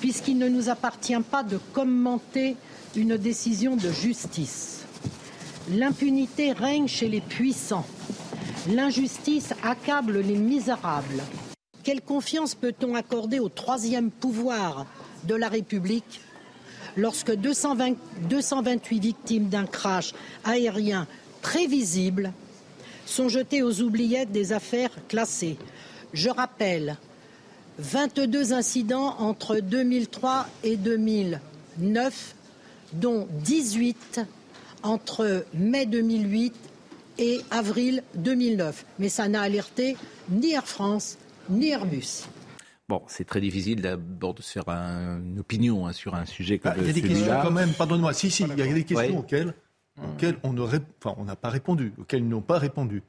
puisqu'il ne nous appartient pas de commenter une décision de justice. L'impunité règne chez les puissants. L'injustice accable les misérables. Quelle confiance peut-on accorder au troisième pouvoir de la République lorsque 220, 228 victimes d'un crash aérien prévisible sont jetées aux oubliettes des affaires classées? Je rappelle 22 incidents entre 2003 et 2009, dont 18 entre mai 2008 et avril 2009. Mais ça n'a alerté ni Air France ni Airbus. Bon, c'est très difficile d'abord de se faire une opinion hein, sur un sujet comme celui-là. Il y a des questions quand même, pardonne-moi, si, si, il y a des questions auxquelles, on n'a pas répondu, auxquelles ils n'ont pas répondu.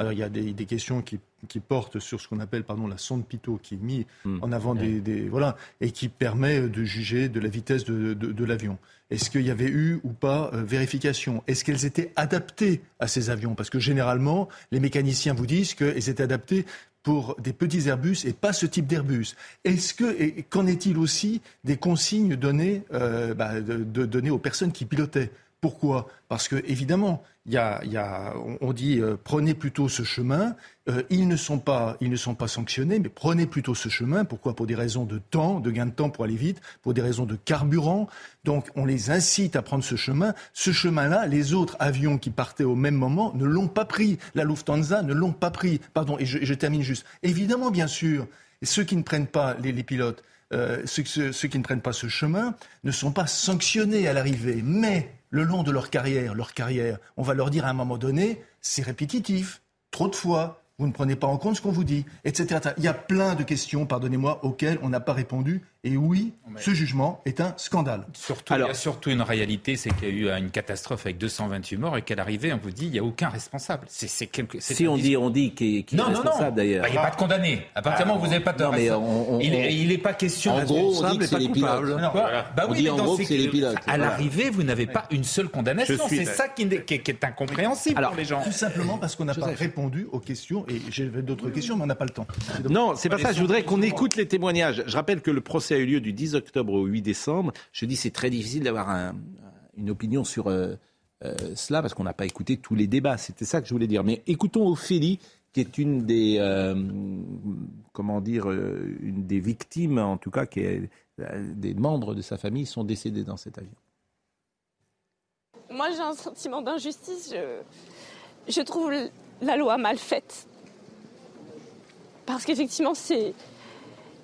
Alors il y a des, questions qui, portent sur ce qu'on appelle pardon, la sonde Pitot, qui est mise hmm. en avant des, voilà et qui permet de juger de la vitesse de, l'avion. Est-ce qu'il y avait eu ou pas euh, vérification? Est-ce qu'elles étaient adaptées à ces avions? Parce que généralement, les mécaniciens vous disent qu'elles étaient adaptées pour des petits Airbus et pas ce type d'Airbus. Est-ce que et qu'en est-il aussi des consignes données, euh, bah, données aux personnes qui pilotaient? Pourquoi? Parce que évidemment, y y a, on dit euh, prenez plutôt ce chemin. Euh, ils ne sont pas, ils ne sont pas sanctionnés, mais prenez plutôt ce chemin. Pourquoi? Pour des raisons de temps, de gain de temps pour aller vite, pour des raisons de carburant. Donc, on les incite à prendre ce chemin. Ce chemin-là, les autres avions qui partaient au même moment ne l'ont pas pris. La Lufthansa ne l'ont pas pris. Pardon. Et je, termine juste. Évidemment, bien sûr, ceux qui ne prennent pas les, pilotes. Euh, ceux qui ne prennent pas ce chemin ne sont pas sanctionnés à l'arrivée. Mais le long de leur carrière, leur carrière, on va leur dire à un moment donné, c'est répétitif, trop de fois, vous ne prenez pas en compte ce qu'on vous dit, etc. Il y a plein de questions, pardonnez-moi, auxquelles on n'a pas répondu et oui, ce jugement est un scandale. Surtout, il y a surtout une réalité, c'est qu'il y a eu une catastrophe avec 228 morts et qu'à l'arrivée, on vous dit il n'y a aucun responsable. C'est, quelque, si on dit, on dit qu'il, est responsable d'ailleurs. Bah, il n'y a pas de condamné. À partir du moment où vous n'avez pas de non, mais il n'est pas question. En gros, on dit que c'est les pilotes. Bah oui, on dit en gros que c'est les pilotes. À l'arrivée, vous n'avez pas une seule condamnation. C'est ça qui, est incompréhensible pour les gens. Tout simplement parce qu'on n'a pas répondu aux questions et j'ai d'autres questions, mais on n'a pas le temps. Non, c'est pas ça. Je voudrais qu'on écoute les témoignages. Je rappelle que le procès a eu lieu du 10 octobre au 8 décembre. Je dis c'est très difficile d'avoir une opinion sur euh, euh, cela parce qu'on n'a pas écouté tous les débats. C'était ça que je voulais dire. Mais écoutons Ophélie, qui est une des euh, comment dire une des victimes, en tout cas, qui est des membres de sa famille sont décédés dans cet avion. Moi, j'ai un sentiment d'injustice. Je, je trouve la loi mal faite. Parce qu'effectivement, c'est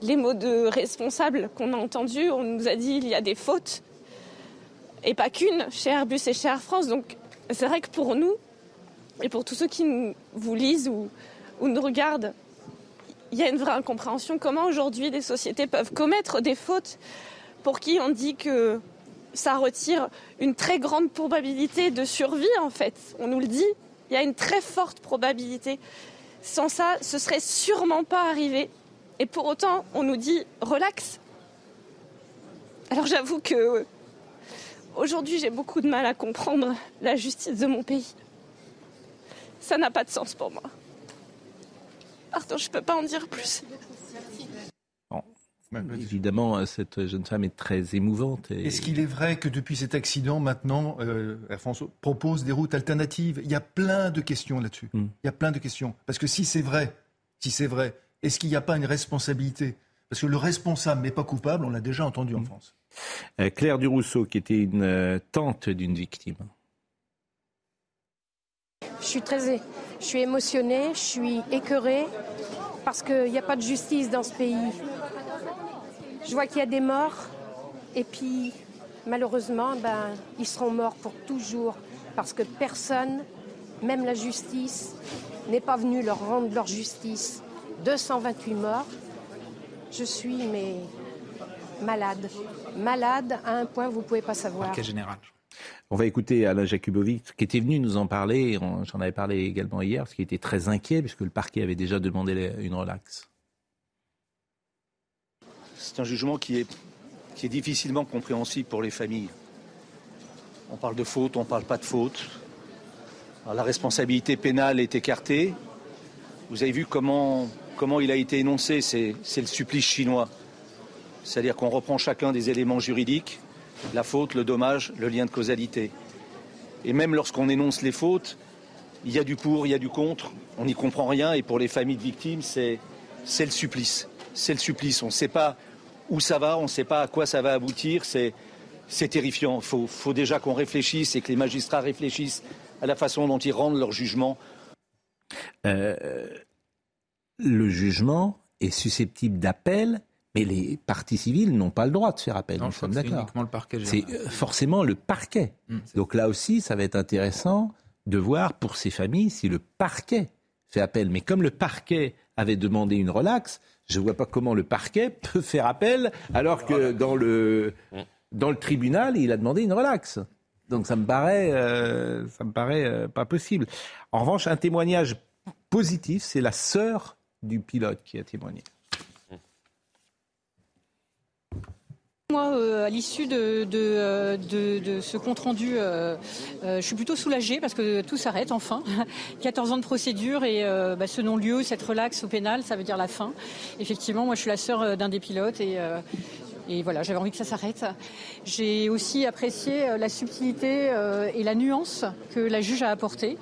les mots de responsable qu'on a entendus. On nous a dit il y a des fautes, et pas qu'une, chez Airbus et chez Air France. Donc c'est vrai que pour nous, et pour tous ceux qui vous lisent ou, ou nous regardent, il y a une vraie incompréhension. Comment aujourd'hui des sociétés peuvent commettre des fautes pour qui on dit que ça retire une très grande probabilité de survie en fait? On nous le dit, il y a une très forte probabilité. Sans ça, ce serait sûrement pas arrivé. Et pour autant, on nous dit relax. Alors j'avoue que aujourd'hui, j'ai beaucoup de mal à comprendre la justice de mon pays. Ça n'a pas de sens pour moi. Pardon, je peux pas en dire plus. Évidemment, cette jeune femme est très émouvante. Est-ce qu'il est vrai que depuis cet accident, maintenant, euh, Air France propose des routes alternatives? Il y a plein de questions là-dessus. Hmm. Il y a plein de questions. Parce que si c'est vrai, si c'est vrai, est-ce qu'il n'y a pas une responsabilité? Parce que le responsable n'est pas coupable, on l'a déjà entendu en hmm. France. Euh, Claire Durousseau, qui était une euh, tante d'une victime. Je suis très, je suis émotionnée, je suis écœurée parce qu'il n'y a pas de justice dans ce pays. Je vois qu'il y a des morts et puis malheureusement, ben, ils seront morts pour toujours parce que personne, même la justice, n'est pas venu leur rendre leur justice. 228 morts. Je suis mais malade, malade à un point vous ne pouvez pas savoir. général? On va écouter Alain Jakubovic, qui était venu nous en parler. J'en avais parlé également hier, parce qu'il était très inquiet, puisque le parquet avait déjà demandé une relaxe. C'est un jugement qui est, difficilement compréhensible pour les familles. On parle de faute, on ne parle pas de faute. la responsabilité pénale est écartée. Vous avez vu comment, comment il a été énoncé, c'est le supplice chinois. C'est-à-dire qu'on reprend chacun des éléments juridiques, la faute, le dommage, le lien de causalité. Et même lorsqu'on énonce les fautes, il y a du pour, il y a du contre, on n'y comprend rien. Et pour les familles de victimes, c'est le supplice. C'est le supplice. On ne sait pas où ça va, on ne sait pas à quoi ça va aboutir. C'est terrifiant. Il faut, déjà qu'on réfléchisse et que les magistrats réfléchissent à la façon dont ils rendent leur jugement. Euh, le jugement est susceptible d'appel mais les parties civiles n'ont pas le droit de faire appel. nous sommes d'accord. C'est euh, forcément le parquet. Mmh, Donc là aussi, ça va être intéressant de voir pour ces familles si le parquet fait appel. Mais comme le parquet avait demandé une relaxe, je ne vois pas comment le parquet peut faire appel alors que dans le, mmh. dans le tribunal, il a demandé une relaxe. Donc ça me paraît, euh, ça me paraît euh, pas possible. En revanche, un témoignage positif, c'est la sœur du pilote qui a témoigné. Moi, euh, à l'issue de, euh, ce compte-rendu, euh, je suis plutôt soulagée parce que tout s'arrête enfin. 14 ans de procédure et bah, ce non-lieu, cette relaxe au pénal, ça veut dire la fin. Effectivement, moi, je suis la sœur d'un des pilotes et, et voilà, j'avais envie que ça s'arrête. J'ai aussi apprécié la subtilité et la nuance que la juge a apportée.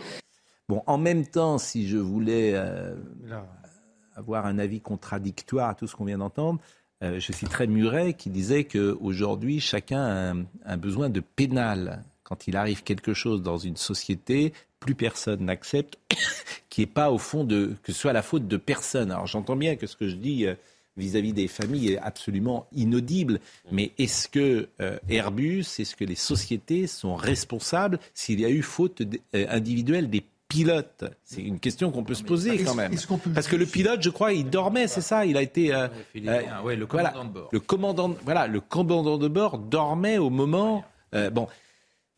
Bon, en même temps, si je voulais avoir un avis contradictoire à tout ce qu'on vient d'entendre, euh, je citerai Muret qui disait qu'aujourd'hui, chacun a un, besoin de pénal. Quand il arrive quelque chose dans une société, plus personne n'accepte qui n'est pas au fond de que ce soit la faute de personne. Alors j'entends bien que ce que je dis euh, vis-à-vis des familles est absolument inaudible, mais est-ce que euh, Airbus, est-ce que les sociétés sont responsables s'il y a eu faute individuelle des pilote C'est une question qu'on peut se poser quand même. Parce que le pilote, je crois, il dormait, c'est ça Il a été. Euh, euh, le commandant de bord. Le commandant, voilà, le commandant de bord dormait au moment. Euh, bon,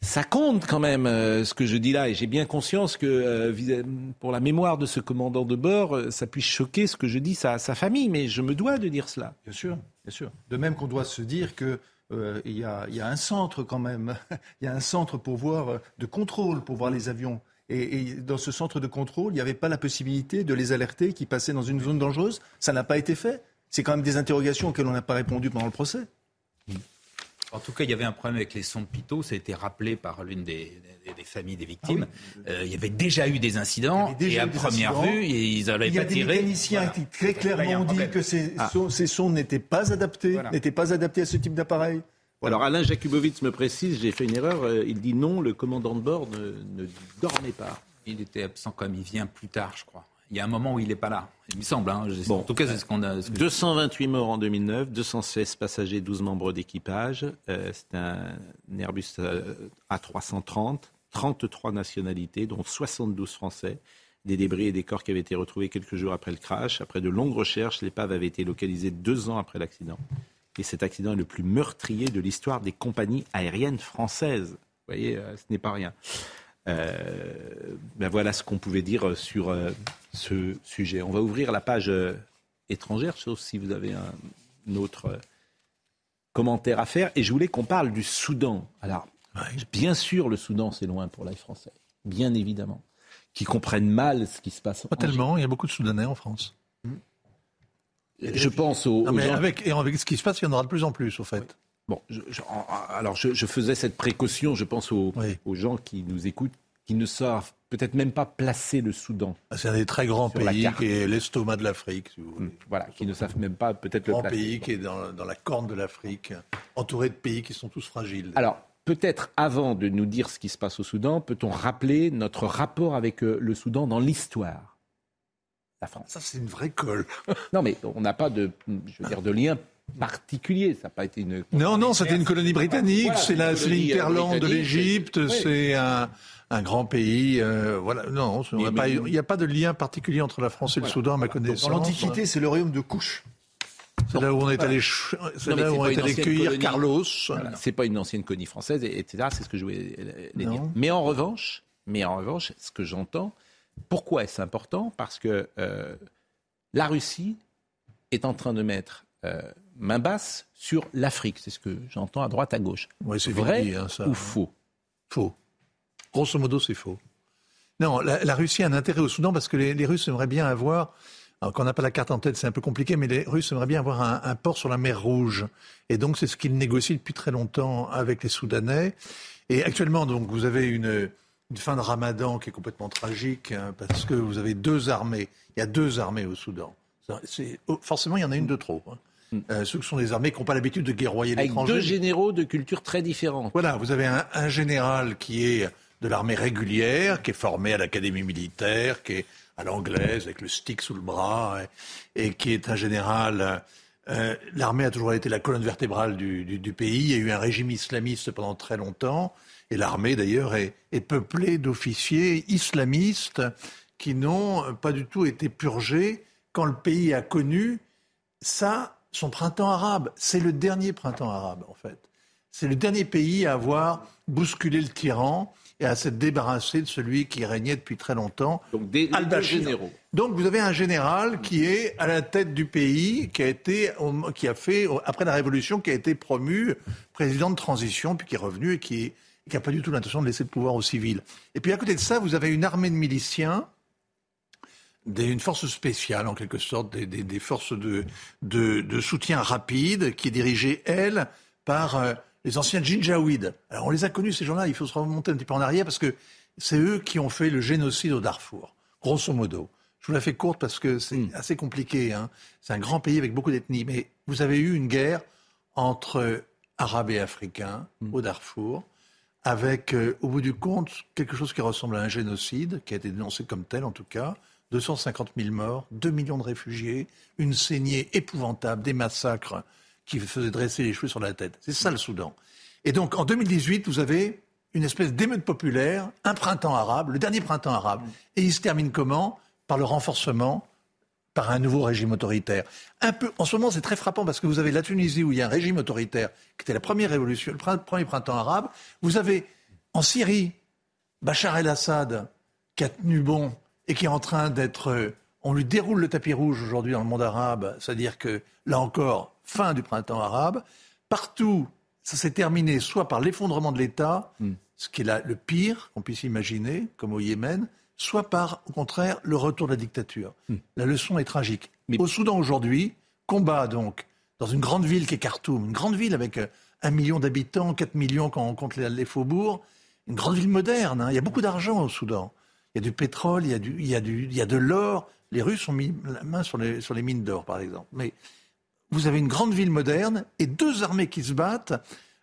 ça compte quand même ce que je dis là, et j'ai bien conscience que pour la mémoire de ce commandant de bord, ça puisse choquer ce que je dis à sa famille, mais je me dois de dire cela. Bien sûr, bien sûr. De même qu'on doit se dire que il y, a, y, a, un centre quand même, il y a un centre pour voir de contrôle pour voir les avions. Et, dans ce centre de contrôle, il n'y avait pas la possibilité de les alerter qui passaient dans une zone dangereuse. Ça n'a pas été fait. C'est quand même des interrogations auxquelles on n'a pas répondu pendant le procès. En tout cas, il y avait un problème avec les sons de Pitot. Ça a été rappelé par l'une des, familles des victimes. Ah euh, il y avait déjà eu des incidents. et à première vue, ils n'avaient pas tiré. Il y a des mécaniciens qui très clairement ont dit que ces, ah. ces sons n'étaient pas adaptés, n'étaient pas adaptés à ce type d'appareil. Alors Alain Jakubowicz me précise, j'ai fait une erreur, euh, il dit non, le commandant de bord ne, dormait pas. Il était absent comme il vient plus tard, je crois. Il y a un moment où il n'est pas là, il me semble. Hein. en tout cas, c'est ce qu'on a. 228 morts en 2009, 216 passagers, 12 membres d'équipage. Euh, c'est un Airbus euh, A330, 33 nationalités, dont 72 Français. Des débris et des corps qui avaient été retrouvés quelques jours après le crash. Après de longues recherches, l'épave avait été localisée deux ans après l'accident. Et cet accident est le plus meurtrier de l'histoire des compagnies aériennes françaises. Vous voyez, euh, ce n'est pas rien. Euh, ben voilà ce qu'on pouvait dire sur euh, ce sujet. On va ouvrir la page étrangère, sauf si vous avez un, autre commentaire à faire. Et je voulais qu'on parle du Soudan. Alors, bien sûr, le Soudan, c'est loin pour l'air français. Bien évidemment. Qui comprennent mal ce qui se passe. Pas tellement, il y a beaucoup de Soudanais en France. Je pense aux. mais avec, et avec ce qui se passe, il y en aura de plus en plus, au fait. Bon, alors je, faisais cette précaution, je pense aux, aux, gens qui nous écoutent, qui ne savent peut-être même pas placer le Soudan. Ah, c'est un des très grands pays qui est l'estomac de l'Afrique. Si hum, voilà, qui ne savent même pas peut-être le placer. Grand pays qui est dans, dans la corne de l'Afrique, entouré de pays qui sont tous fragiles. Alors, peut-être avant de nous dire ce qui se passe au Soudan, peut-on rappeler notre rapport avec euh, le Soudan dans l'histoire? La France. Ça, c'est une vraie colle. non, mais on n'a pas de, je veux dire, de lien particulier. Ça n'a pas été une. Non, non, c'était une colonie britannique. c'est l'interland de l'Égypte. C'est un, un, grand pays. Euh, voilà. Non, il n'y a pas de lien particulier entre la France et le Soudan, à ma connaissance. Dans l'Antiquité, c'est le royaume de Couche. C'est là où on est allé, là où on est allé cueillir Carlos. C'est pas une ancienne colonie française, etc. C'est ce que je voulais dire. Mais en revanche, mais en revanche, ce que j'entends, pourquoi est-ce important? Parce que euh, la Russie est en train de mettre euh, main basse sur l'Afrique. C'est ce que j'entends à droite, à gauche. c'est vrai hein, ou faux? Faux. Grosso modo, c'est faux. Non, la, Russie a un intérêt au Soudan parce que les, Russes aimeraient bien avoir, alors qu'on n'a pas la carte en tête, c'est un peu compliqué, mais les Russes aimeraient bien avoir un, un port sur la mer Rouge. Et donc, c'est ce qu'ils négocient depuis très longtemps avec les Soudanais. Et actuellement, donc, vous avez une, une fin de ramadan qui est complètement tragique, hein, parce que vous avez deux armées. Il y a deux armées au Soudan. Oh, forcément, il y en a une de trop. Hein. Hmm. Euh, ceux qui sont des armées qui n'ont pas l'habitude de guerroyer l'étranger. Avec deux généraux de culture très différentes. Voilà, vous avez un, général qui est de l'armée régulière, qui est formé à l'académie militaire, qui est à l'anglaise, avec le stick sous le bras, et, qui est un général... Euh, l'armée a toujours été la colonne vertébrale du, du, pays. Il y a eu un régime islamiste pendant très longtemps. Et l'armée, d'ailleurs, est, peuplée d'officiers islamistes qui n'ont pas du tout été purgés quand le pays a connu ça, son printemps arabe. C'est le dernier printemps arabe, en fait. C'est le dernier pays à avoir bousculé le tyran et à s'être débarrassé de celui qui régnait depuis très longtemps. Donc des, généraux. Donc vous avez un général qui est à la tête du pays, qui a été, qui a fait après la révolution, qui a été promu président de transition, puis qui est revenu et qui qui n'a pas du tout l'intention de laisser le pouvoir aux civils. Et puis à côté de ça, vous avez une armée de miliciens, une force spéciale en quelque sorte, des, forces de, de, soutien rapide, qui est dirigée, elle, par euh, les anciens Jinjaouides. Alors on les a connus, ces gens-là, il faut se remonter un petit peu en arrière, parce que c'est eux qui ont fait le génocide au Darfour, grosso modo. Je vous la fais courte parce que c'est hmm. assez compliqué. Hein. C'est un grand pays avec beaucoup d'ethnies. Mais vous avez eu une guerre entre Arabes et Africains hmm. au Darfour avec, euh, au bout du compte, quelque chose qui ressemble à un génocide, qui a été dénoncé comme tel en tout cas, 250 000 morts, 2 millions de réfugiés, une saignée épouvantable, des massacres qui faisaient dresser les cheveux sur la tête. C'est ça le Soudan. Et donc en 2018, vous avez une espèce d'émeute populaire, un printemps arabe, le dernier printemps arabe. Et il se termine comment? Par le renforcement par un nouveau régime autoritaire. Un peu, en ce moment, c'est très frappant parce que vous avez la Tunisie où il y a un régime autoritaire qui était la première révolution, le premier printemps arabe. Vous avez en Syrie Bachar el-Assad qui a tenu bon et qui est en train d'être. On lui déroule le tapis rouge aujourd'hui dans le monde arabe, c'est-à-dire que là encore, fin du printemps arabe. Partout, ça s'est terminé soit par l'effondrement de l'État, hmm. ce qui est le pire qu'on puisse imaginer, comme au Yémen, soit par, au contraire, le retour de la dictature. Hmm. La leçon est tragique. Mais... Au Soudan aujourd'hui, combat donc dans une grande ville qui est Khartoum, une grande ville avec euh, un million d'habitants, 4 millions quand on compte les, faubourgs, une grande ville moderne. Hein. Il y a beaucoup d'argent au Soudan. Il y a du pétrole, il y a, du, il y a, du, il y a de l'or. Les Russes ont mis la main sur les, sur les mines d'or, par exemple. Mais vous avez une grande ville moderne et deux armées qui se battent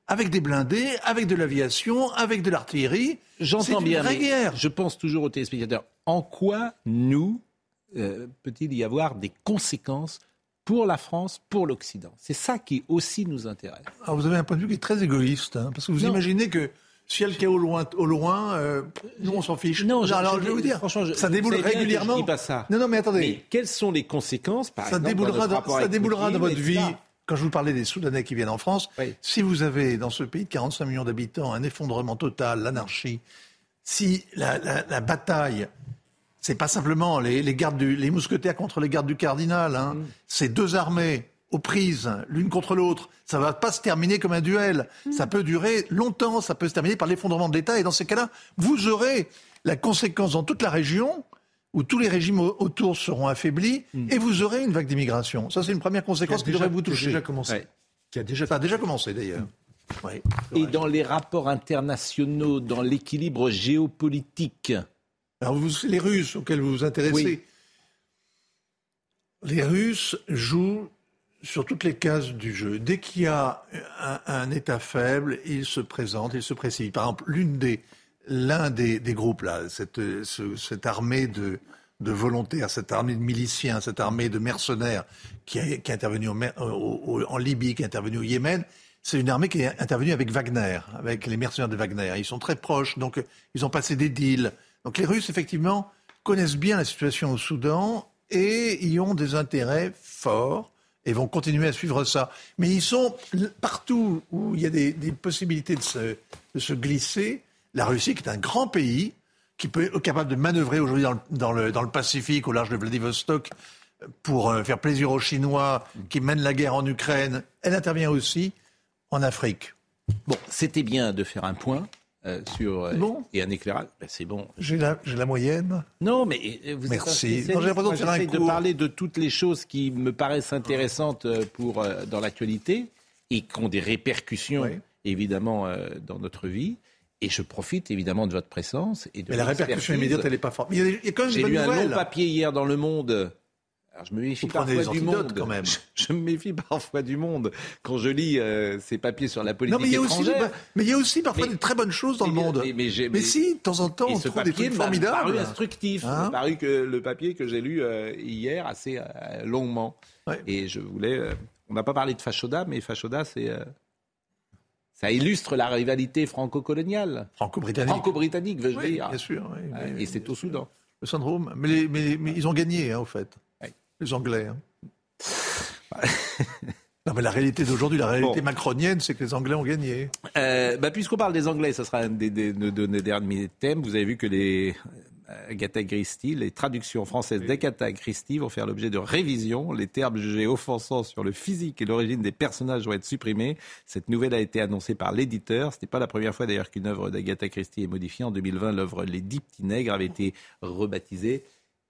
avec des blindés, avec de l'aviation, avec de l'artillerie. J'entends bien, mais guerre. je pense toujours aux téléspectateurs. En quoi nous euh, peut-il y avoir des conséquences pour la France, pour l'Occident? C'est ça qui aussi nous intéresse. Alors vous avez un point de vue qui est très égoïste, hein, parce que vous imaginez que si elle est au loin, au loin euh, nous on s'en fiche. Non, alors, je, vais vous dire, franchement, ça déboule régulièrement. dis pas ça. Non, non, mais attendez. Mais quelles sont les conséquences, par ça exemple, déboulera dans, ça déboulera dans votre vie. Quand je vous parlais des Soudanais qui viennent en France, si vous avez dans ce pays de 45 millions d'habitants un effondrement total, l'anarchie, si la, la, la bataille c'est pas simplement les, gardes les mousquetaires contre les gardes du cardinal. Hein. Mm. C'est deux armées aux prises, l'une contre l'autre. Ça va pas se terminer comme un duel. Mm. Ça peut durer longtemps. Ça peut se terminer par l'effondrement de l'État. Et dans ces cas-là, vous aurez la conséquence dans toute la région où tous les régimes autour seront affaiblis mm. et vous aurez une vague d'immigration. Ça, c'est une première conséquence qui, devrait vous toucher. Qui a déjà commencé. Qui a déjà... Ça a déjà commencé d'ailleurs. et dans les rapports internationaux, dans l'équilibre géopolitique, alors, vous, les Russes auxquels vous vous intéressez, les Russes jouent sur toutes les cases du jeu. Dès qu'il y a un, État faible, ils se présentent, ils se précipitent. Par exemple, l'une des, l'un des, groupes là, cette, cette armée de, de volontaires, cette armée de miliciens, cette armée de mercenaires qui, a, qui est intervenue en Libye, qui est intervenue au Yémen, c'est une armée qui est intervenue avec Wagner, avec les mercenaires de Wagner. Ils sont très proches, donc ils ont passé des deals. Donc les Russes, effectivement, connaissent bien la situation au Soudan et y ont des intérêts forts et vont continuer à suivre ça. Mais ils sont partout où il y a des, possibilités de se, glisser. La Russie, qui est un grand pays, qui peut être capable de manœuvrer aujourd'hui dans, le, Pacifique, au large de Vladivostok, pour euh, faire plaisir aux Chinois qui mènent la guerre en Ukraine, elle intervient aussi en Afrique. Bon, c'était bien de faire un point. Euh, sur euh, et un éclairage. Ben, c'est bon. J'ai la, la, moyenne. Non, mais euh, vous Merci. J'ai l'impression de parler de toutes les choses qui me paraissent intéressantes pour dans l'actualité et qui ont des répercussions évidemment dans notre vie. Et je profite évidemment de votre présence et de. Mais la répercussion immédiate, elle n'est pas forte. J'ai lu un long papier hier dans Le Monde alors je me méfie parfois du monde. Quand même. Je, me méfie parfois du monde quand je lis euh, ces papiers sur la politique non, mais il y a étrangère. Aussi, mais il y a aussi parfois des très bonnes choses dans le monde. Mais, mais, si, de temps en temps, on trouve des trucs formidables. paru instructif. Hein paru que le papier que j'ai lu euh, hier assez euh, longuement. Et je voulais. on n'a pas parlé de Fachoda, mais Fachoda, c'est. Ça illustre la rivalité franco-coloniale. Franco-britannique. Franco-britannique, veux-je dire. Bien sûr. et c'est au Soudan. Le syndrome. Mais, mais, ils ont gagné, hein, au fait les Anglais. Hein. non, mais la réalité d'aujourd'hui, la réalité macronienne, c'est que les Anglais ont gagné. Euh, bah, Puisqu'on parle des Anglais, ça sera un des, de nos derniers thèmes. Vous avez vu que les Agatha Christie, les traductions françaises d'Agatha Christie vont faire l'objet de révision. Les termes jugés offensants sur le physique et l'origine des personnages vont être supprimés. Cette nouvelle a été annoncée par l'éditeur. Ce n'est pas la première fois d'ailleurs qu'une œuvre d'Agatha Christie est modifiée. En 2020, l'œuvre Les Dix Petits Nègres avait été rebaptisée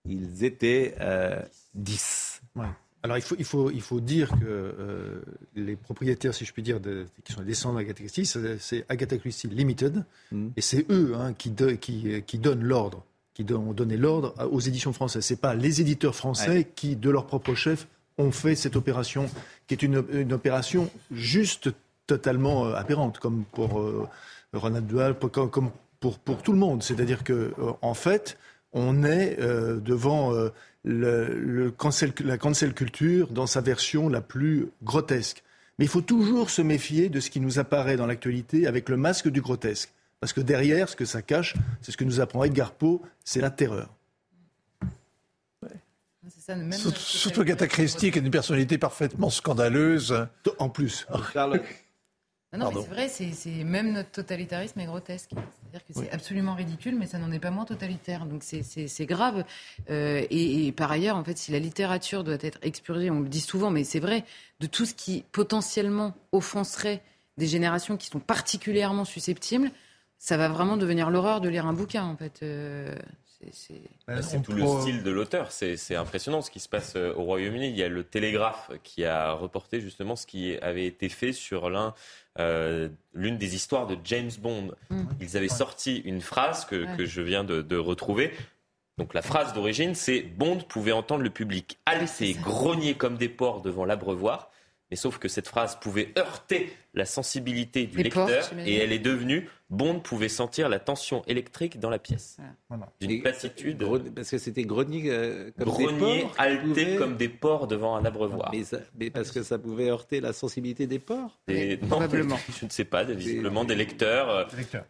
ils étaient euh, 10. Alors il faut, il, faut, il faut dire que euh, les propriétaires, si je puis dire, de, qui sont les descendants d'Agatha Christie, c'est Agatha Christie Limited, mm. et c'est eux hein, qui, qui, qui, donnent l'ordre, qui ont donné l'ordre aux éditions françaises. C'est pas les éditeurs français qui, de leur propre chef, ont fait cette opération, qui est une, une opération juste totalement euh, aberrante, comme pour euh, Ronald Dual, comme pour, pour tout le monde. C'est-à-dire que, en fait, on est euh, devant euh, le, la cancel culture dans sa version la plus grotesque. Mais il faut toujours se méfier de ce qui nous apparaît dans l'actualité avec le masque du grotesque. Parce que derrière, ce que ça cache, c'est ce que nous apprend Edgar Poe, c'est la terreur. Surtout Agatha Christie, qui est une personnalité parfaitement scandaleuse. En plus. Non, mais c'est vrai, c'est, même notre totalitarisme est grotesque. C'est-à-dire que c'est absolument ridicule, mais ça n'en est pas moins totalitaire. Donc c'est, grave. Euh, et, par ailleurs, en fait, si la littérature doit être expurgée, on le dit souvent, mais c'est vrai, de tout ce qui potentiellement offenserait des générations qui sont particulièrement susceptibles, ça va vraiment devenir l'horreur de lire un bouquin, en fait. Euh, bah, c'est tout le style de l'auteur. C'est impressionnant ce qui se passe euh, au Royaume-Uni. Il y a le Télégraphe qui a reporté justement ce qui avait été fait sur l'un euh, l'une des histoires de James Bond. Mm. Ils avaient sorti une phrase que, que je viens de, de, retrouver. Donc la phrase d'origine, c'est Bond pouvait entendre le public halter, grogner comme des porcs devant l'abreuvoir. Mais sauf que cette phrase pouvait heurter la sensibilité du lecteur et elle est devenue Bond pouvait sentir la tension électrique dans la pièce. D'une platitude. Parce que c'était grenier euh, comme grenier, des porcs. halté comme des porcs devant un abreuvoir. Mais, mais, parce que ça pouvait heurter la sensibilité des porcs et, non, Probablement. Je ne sais pas, visiblement des lecteurs. Euh, lecteurs.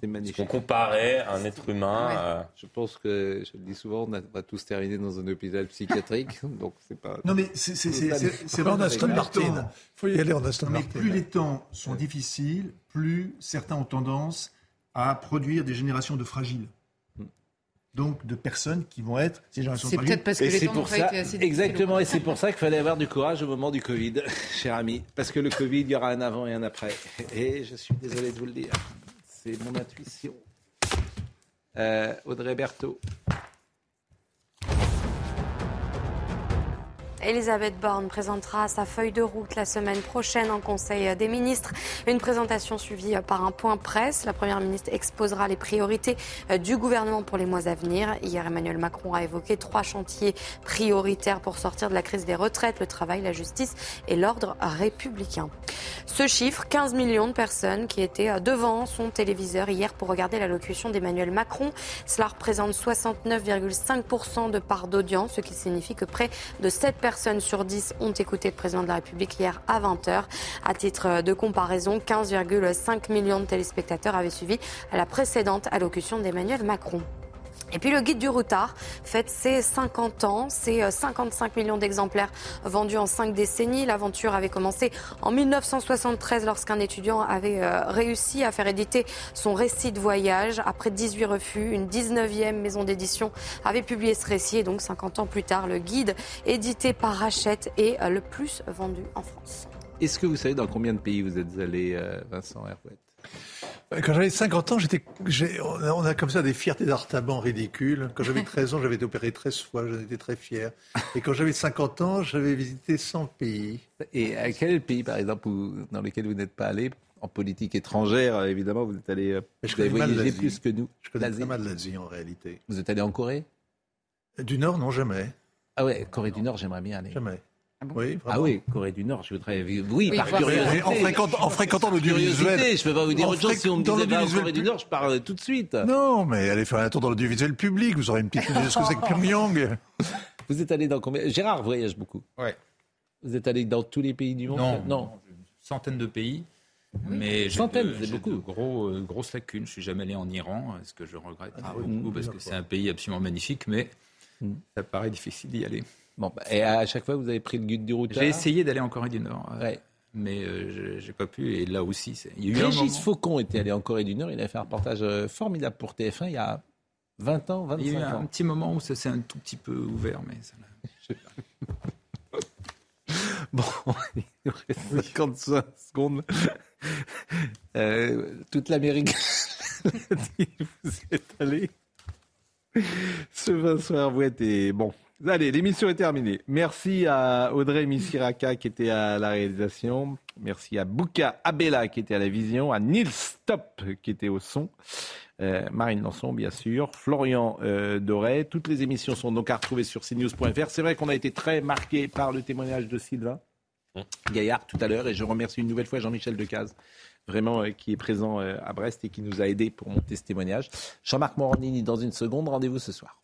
C'est magnifique. On comparait un être humain. Ouais. Euh... Je pense que, je le dis souvent, on va tous terminer dans un hôpital psychiatrique. donc c'est pas. Non, mais c'est en Aston Martin. Il faut y aller en Aston mais Martin. Plus les temps sont difficiles, plus certains ont tendance à produire des générations de fragiles. Donc de personnes qui vont être ces générations C'est peut-être parce que et les temps pour ça, été assez Exactement, et c'est pour ça qu'il fallait avoir du courage au moment du Covid, cher ami. Parce que le Covid, il y aura un avant et un après. Et je suis désolé de vous le dire. C'est mon intuition. Euh, Audrey Berthaud. Elisabeth Borne présentera sa feuille de route la semaine prochaine en Conseil des ministres. Une présentation suivie par un point presse. La Première ministre exposera les priorités du gouvernement pour les mois à venir. Hier, Emmanuel Macron a évoqué trois chantiers prioritaires pour sortir de la crise des retraites, le travail, la justice et l'ordre républicain. Ce chiffre, 15 millions de personnes qui étaient devant son téléviseur hier pour regarder l'allocution d'Emmanuel Macron. Cela représente 69,5% de part d'audience, ce qui signifie que près de 7 personnes personnes sur 10 ont écouté le président de la République hier à 20h. À titre de comparaison, 15,5 millions de téléspectateurs avaient suivi la précédente allocution d'Emmanuel Macron. Et puis le guide du routard fête ses 50 ans, c'est 55 millions d'exemplaires vendus en 5 décennies. L'aventure avait commencé en 1973 lorsqu'un étudiant avait réussi à faire éditer son récit de voyage. Après 18 refus, une 19e maison d'édition avait publié ce récit et donc 50 ans plus tard, le guide édité par Hachette est le plus vendu en France. Est-ce que vous savez dans combien de pays vous êtes allé, Vincent Herouet? Quand j'avais 50 ans, j'étais, on a comme ça des fiertés d'artaban ridicules. Quand j'avais 13 ans, j'avais été opéré 13 fois, j'en étais très fier. Et quand j'avais 50 ans, j'avais visité 100 pays. Et à quel pays, par exemple, où, dans lequel vous n'êtes pas allé en politique étrangère, évidemment, vous êtes allé je vous voyagé plus que nous. Je connais très mal l'Asie, en réalité. Vous êtes allé en Corée? Du Nord, non, jamais. Ah ouais, Corée du Nord, j'aimerais bien aller. Jamais. Ah, bon oui, ah oui, Corée du Nord, je voudrais. Oui, oui par curiosité. En fréquentant, en fréquentant l'audiovisuel. Je ne peux pas vous dire autre chose. Si on me disait en Corée du Nord, je parle tout de suite. Non, mais allez faire un tour dans l'audiovisuel public. Vous aurez une petite idée de ce que c'est que Pyongyang. Vous êtes allé dans combien? Gérard voyage beaucoup. Ouais. Vous êtes allé dans tous les pays du monde? Non, non. Une centaine de pays. Mais centaines, c'est beaucoup. De gros, euh, grosses lacunes. Je suis jamais allé en Iran, ce que je regrette ah, beaucoup parce que c'est un pays absolument magnifique, mais ça paraît difficile d'y aller. Bon, et à chaque fois, vous avez pris le guide du routard J'ai essayé d'aller en Corée du Nord, ouais. mais euh, j'ai pas pu. Et là aussi, il y a eu Régis un moment... Faucon était allé en Corée du Nord. Il a fait un reportage formidable pour TF1 il y a 20 ans, 25 ans. Il y a eu un, ans. petit moment où ça s'est un tout petit peu ouvert, mais ça Bon, il nous reste 55 secondes. Euh, toute l'Amérique, vous êtes allé. Ce Vincent Herouet est bon. Allez, l'émission est terminée. Merci à Audrey Missiraka qui était à la réalisation. Merci à Bouka Abella qui était à la vision. À Nils Stop qui était au son. Euh, Marine Lançon, bien sûr. Florian euh, Doré. Toutes les émissions sont donc à retrouver sur cnews.fr. C'est vrai qu'on a été très marqué par le témoignage de Sylvain Gaillard tout à l'heure. Et je remercie une nouvelle fois Jean-Michel Decaze vraiment euh, qui est présent euh, à Brest et qui nous a aidés pour monter ce témoignage. Jean-Marc Morandini dans une seconde. Rendez-vous ce soir.